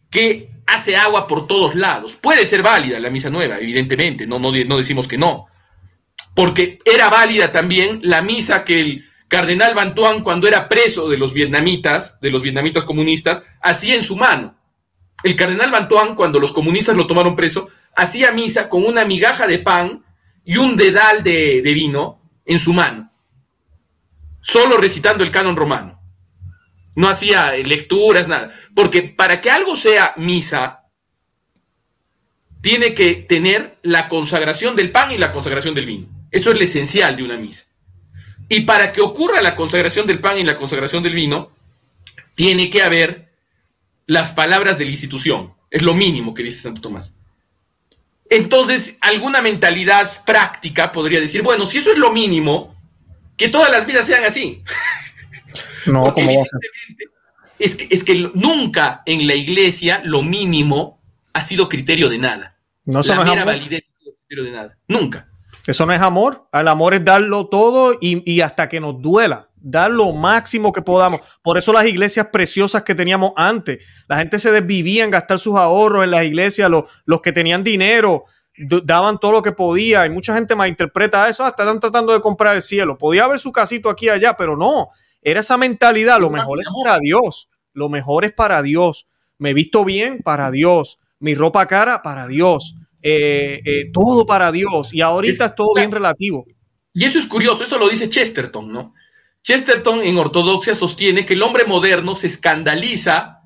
S2: que hace agua por todos lados. Puede ser válida la misa nueva, evidentemente, no, no, no decimos que no. Porque era válida también la misa que el cardenal Bantuan, cuando era preso de los vietnamitas, de los vietnamitas comunistas, hacía en su mano. El cardenal Bantuan, cuando los comunistas lo tomaron preso, hacía misa con una migaja de pan y un dedal de, de vino en su mano, solo recitando el canon romano no hacía lecturas, nada. Porque para que algo sea misa, tiene que tener la consagración del pan y la consagración del vino. Eso es lo esencial de una misa. Y para que ocurra la consagración del pan y la consagración del vino, tiene que haber las palabras de la institución. Es lo mínimo que dice Santo Tomás. Entonces, alguna mentalidad práctica podría decir, bueno, si eso es lo mínimo, que todas las vidas sean así.
S1: No, ¿cómo va a ser?
S2: Es que, es que nunca en la iglesia lo mínimo ha sido criterio de nada.
S1: No la
S2: mera validez ha sido criterio de nada. Nunca.
S1: Eso no es amor. El amor es darlo todo y, hasta que nos duela. Dar lo máximo que podamos. Por eso las iglesias preciosas que teníamos antes. La gente se desvivía en gastar sus ahorros en las iglesias. Los, que tenían dinero daban todo lo que podía. Y mucha gente malinterpreta eso. Hasta ah, están tratando de comprar el cielo. Podía haber su casito aquí y allá, pero no. Era esa mentalidad, lo mejor es para Dios, lo mejor es para Dios. Me visto bien para Dios, mi ropa cara para Dios, eh, eh, todo para Dios. Y ahorita es todo bien relativo.
S2: Y eso es curioso, eso lo dice Chesterton, ¿no? Chesterton en ortodoxia sostiene que el hombre moderno se escandaliza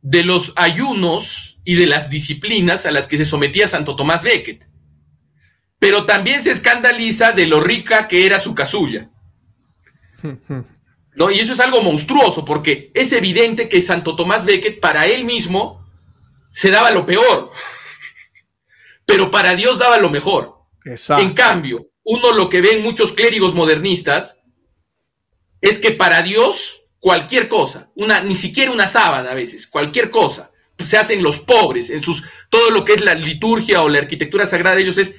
S2: de los ayunos y de las disciplinas a las que se sometía Santo Tomás Becket, pero también se escandaliza de lo rica que era su casulla. ¿No? Y eso es algo monstruoso, porque es evidente que Santo Tomás Becket para él mismo se daba lo peor, pero para Dios daba lo mejor. En cambio, uno lo que ve en muchos clérigos modernistas es que para Dios cualquier cosa, una, ni siquiera una sábana a veces, cualquier cosa, se hacen los pobres, en sus, todo lo que es la liturgia o la arquitectura sagrada de ellos es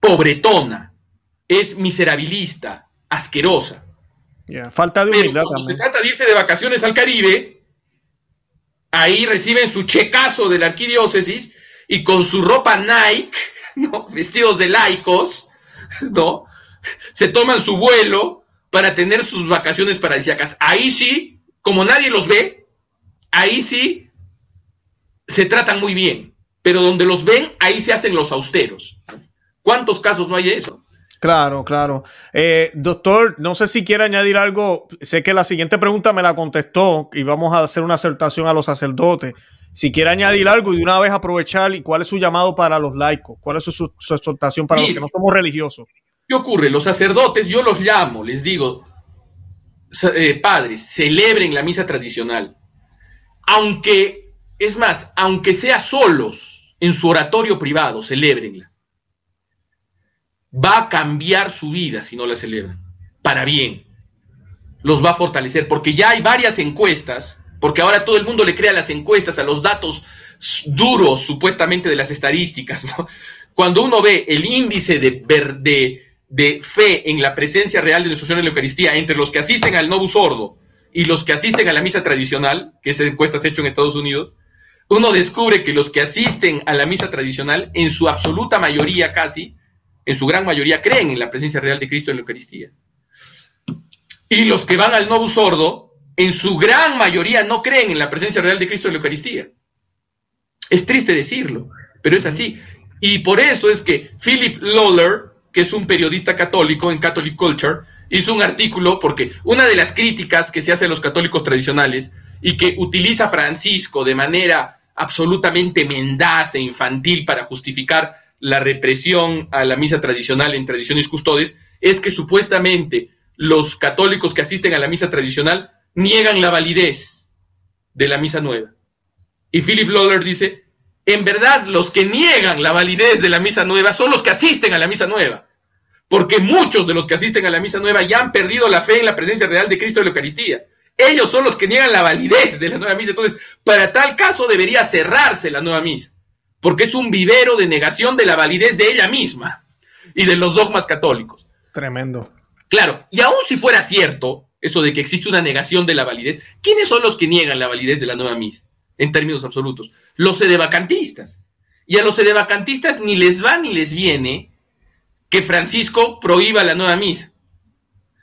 S2: pobretona, es miserabilista, asquerosa.
S1: Falta de humildad
S2: Pero cuando se trata de irse de vacaciones al Caribe, ahí reciben su checazo de la arquidiócesis y con su ropa Nike, ¿no? vestidos de laicos, ¿no? se toman su vuelo para tener sus vacaciones paradisíacas. Ahí sí, como nadie los ve, ahí sí se tratan muy bien, pero donde los ven, ahí se hacen los austeros. ¿Cuántos casos no hay de eso?
S1: Claro, claro. Eh, doctor, no sé si quiere añadir algo. Sé que la siguiente pregunta me la contestó y vamos a hacer una acertación a los sacerdotes. Si quiere añadir algo y de una vez aprovechar, ¿y cuál es su llamado para los laicos? ¿Cuál es su, exhortación para los que no somos religiosos?
S2: ¿Qué ocurre? Los sacerdotes, yo los llamo, les digo, eh, padres, celebren la misa tradicional. Aunque, es más, aunque sea solos en su oratorio privado, celebrenla. Va a cambiar su vida si no la celebran, para bien. Los va a fortalecer, porque ya hay varias encuestas, porque ahora todo el mundo le crea las encuestas, a los datos duros supuestamente de las estadísticas. Cuando uno ve el índice de, fe en la presencia real de nuestro Señor en la Eucaristía entre los que asisten al Novus Sordo y los que asisten a la misa tradicional, que esa encuesta se ha hecho en Estados Unidos, uno descubre que los que asisten a la misa tradicional, en su absoluta mayoría casi, en su gran mayoría, creen en la presencia real de Cristo en la Eucaristía. Y los que van al Novus Sordo, en su gran mayoría no creen en la presencia real de Cristo en la Eucaristía. Es triste decirlo, pero es así. Y por eso es que Philip Lawler, que es un periodista católico en Catholic Culture, hizo un artículo porque una de las críticas que se hace a los católicos tradicionales y que utiliza Francisco de manera absolutamente mendaz e infantil para justificar la represión a la misa tradicional en tradiciones custodes es que supuestamente los católicos que asisten a la misa tradicional niegan la validez de la misa nueva. Y Philip Lawler dice, en verdad los que niegan la validez de la misa nueva son los que asisten a la misa nueva. Porque muchos de los que asisten a la misa nueva ya han perdido la fe en la presencia real de Cristo en la Eucaristía. Ellos son los que niegan la validez de la nueva misa. Entonces, para tal caso debería cerrarse la nueva misa. Porque es un vivero de negación de la validez de ella misma y de los dogmas católicos.
S1: Tremendo.
S2: Claro, y aún si fuera cierto eso de que existe una negación de la validez, ¿quiénes son los que niegan la validez de la nueva misa? en términos absolutos. Los sedevacantistas. Y a los sedevacantistas ni les va ni les viene que Francisco prohíba la nueva misa.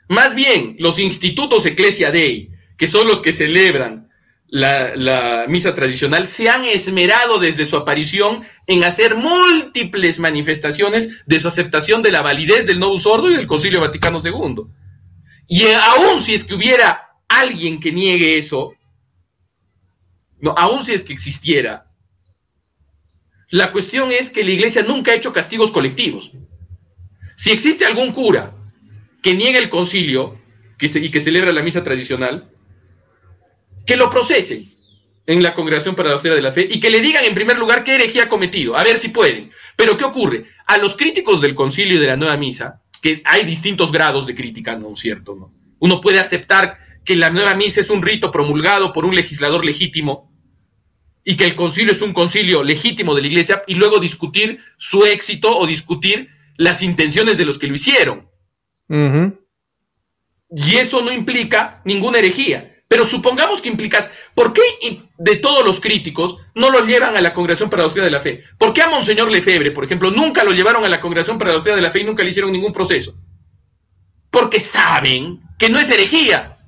S2: Más bien, los institutos Ecclesia Dei, que son los que celebran la, la, misa tradicional, se han esmerado desde su aparición en hacer múltiples manifestaciones de su aceptación de la validez del Novus Ordo y del Concilio Vaticano II. Y aún si es que hubiera alguien que niegue eso, no, aún si es que existiera. La cuestión es que la iglesia nunca ha hecho castigos colectivos. Si existe algún cura que niega el concilio y que celebra la misa tradicional, que lo procesen en la Congregación para la Doctrina de la Fe y que le digan en primer lugar qué herejía ha cometido, a ver si pueden. Pero ¿qué ocurre? A los críticos del concilio y de la nueva misa, que hay distintos grados de crítica, ¿no es cierto? ¿no? Uno puede aceptar que la nueva misa es un rito promulgado por un legislador legítimo y que el concilio es un concilio legítimo de la iglesia y luego discutir su éxito o discutir las intenciones de los que lo hicieron. Y eso no implica ninguna herejía. Pero supongamos que implicas, ¿por qué de todos los críticos no los llevan a la Congregación para la Doctrina de la Fe? ¿Por qué a Monseñor Lefebvre, por ejemplo, nunca lo llevaron a la Congregación para la Doctrina de la Fe y nunca le hicieron ningún proceso? Porque saben que no es herejía.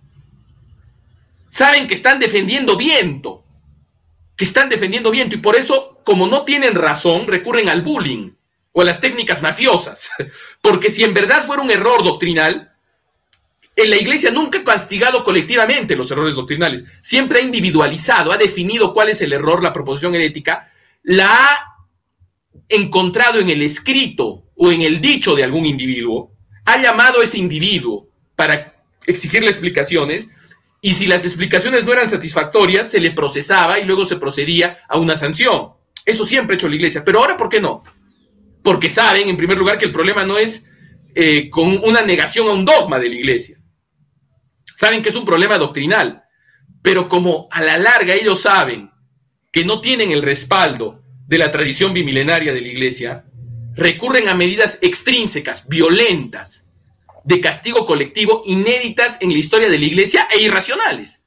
S2: Saben que están defendiendo viento que están defendiendo viento y por eso, como no tienen razón, recurren al bullying. o a las técnicas mafiosas. Porque si en verdad fuera un error doctrinal, en la iglesia nunca ha castigado colectivamente los errores doctrinales, siempre ha individualizado, ha definido cuál es el error, la proposición herética, la ha encontrado en el escrito o en el dicho de algún individuo, ha llamado a ese individuo para exigirle explicaciones, y si las explicaciones no eran satisfactorias, se le procesaba y luego se procedía a una sanción. Eso siempre ha hecho la iglesia, pero ahora ¿por qué no? Porque saben, en primer lugar, que el problema no es eh, con una negación a un dogma de la iglesia, saben que es un problema doctrinal, pero como a la larga ellos saben que no tienen el respaldo de la tradición bimilenaria de la Iglesia, recurren a medidas extrínsecas, violentas, de castigo colectivo, inéditas en la historia de la Iglesia e irracionales.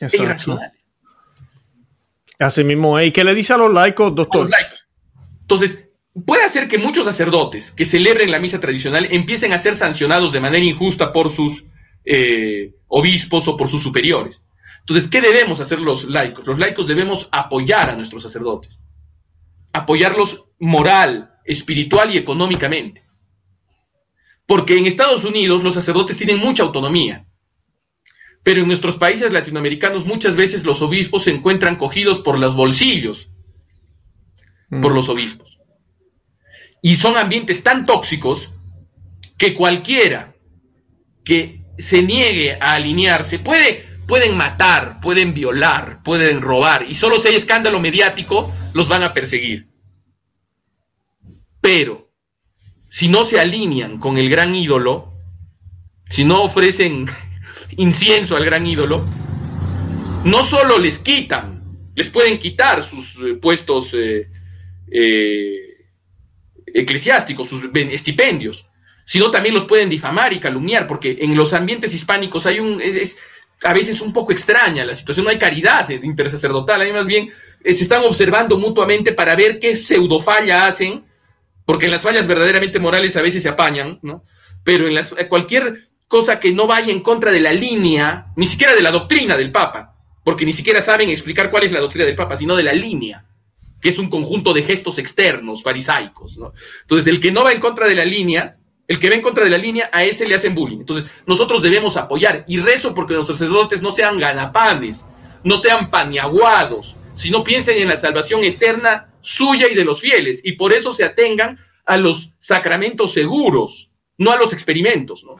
S2: E irracionales.
S1: Así mismo, ¿y qué le dice a los laicos, doctor? los laicos.
S2: Entonces, puede hacer que muchos sacerdotes que celebren la misa tradicional empiecen a ser sancionados de manera injusta por sus eh, obispos o por sus superiores. Entonces, ¿qué debemos hacer los laicos? Los laicos debemos apoyar a nuestros sacerdotes, apoyarlos moral, espiritual y económicamente. Porque en Estados Unidos los sacerdotes tienen mucha autonomía, pero en nuestros países latinoamericanos muchas veces los obispos se encuentran cogidos por los bolsillos, por mm. los obispos. Y son ambientes tan tóxicos que cualquiera que se niegue a alinearse, puede, pueden matar, pueden violar, pueden robar, y solo si hay escándalo mediático, los van a perseguir. Pero, si no se alinean con el gran ídolo, si no ofrecen incienso al gran ídolo, no solo les quitan, les pueden quitar sus eh, puestos eh, eh, eclesiásticos, sus estipendios, sino también los pueden difamar y calumniar, porque en los ambientes hispánicos hay un, es, a veces un poco extraña la situación, no hay caridad intersacerdotal, hay más bien eh, se están observando mutuamente para ver qué pseudofalla hacen, porque en las fallas verdaderamente morales a veces se apañan, ¿no? Pero en las, cualquier cosa que no vaya en contra de la línea, ni siquiera de la doctrina del Papa, porque ni siquiera saben explicar cuál es la doctrina del Papa, sino de la línea, que es un conjunto de gestos externos, farisaicos, ¿no? Entonces, el que no va en contra de la línea, el que ve en contra de la línea, a ese le hacen bullying. Entonces, nosotros debemos apoyar y rezo porque los sacerdotes no sean ganapanes, no sean paniaguados, sino piensen en la salvación eterna suya y de los fieles, y por eso se atengan a los sacramentos seguros, no a los experimentos, ¿no?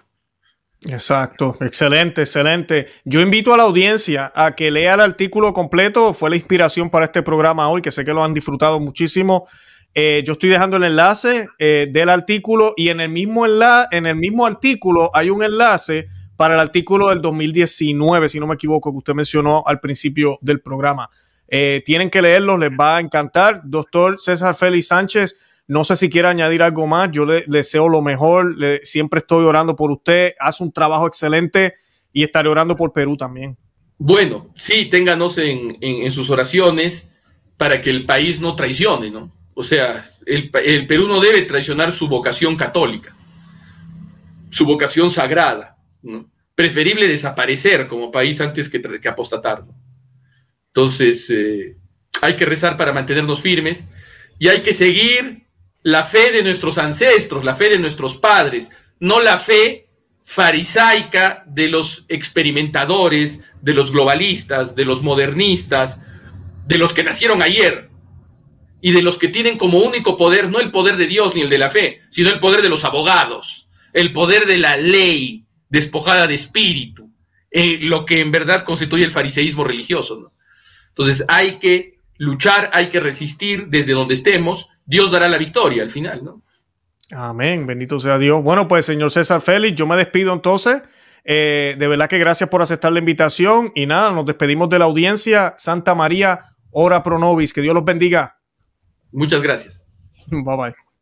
S1: Exacto, excelente, excelente. Yo invito a la audiencia a que lea el artículo completo, fue la inspiración para este programa hoy, que sé que lo han disfrutado muchísimo. Eh, yo estoy dejando el enlace eh, del artículo y en el, mismo en el mismo artículo hay un enlace para el artículo del 2019, si no me equivoco, que usted mencionó al principio del programa. Eh, tienen que leerlo, les va a encantar. Doctor César Félix Sánchez, no sé si quiere añadir algo más. Yo le, deseo lo mejor. siempre estoy orando por usted. Hace un trabajo excelente y estaré orando por Perú también.
S2: Bueno, sí, ténganos en, en sus oraciones para que el país no traicione, ¿no? O sea, el, Perú no debe traicionar su vocación católica, su vocación sagrada. Preferible desaparecer como país antes que, que apostatar. Entonces, eh, hay que rezar para mantenernos firmes y hay que seguir la fe de nuestros ancestros, la fe de nuestros padres, no la fe farisaica de los experimentadores, de los globalistas, de los modernistas, de los que nacieron ayer y de los que tienen como único poder no el poder de Dios ni el de la fe, sino el poder de los abogados, el poder de la ley despojada de espíritu, eh, lo que en verdad constituye el fariseísmo religioso. Entonces hay que luchar, hay que resistir desde donde estemos, Dios dará la victoria al final, ¿no?
S1: Amén, bendito sea Dios. Bueno, pues señor César Félix, yo me despido entonces. Eh, de verdad que gracias por aceptar la invitación y nada, nos despedimos de la audiencia. Santa María, ora pro nobis, que Dios los bendiga.
S2: Muchas gracias.
S1: Bye bye.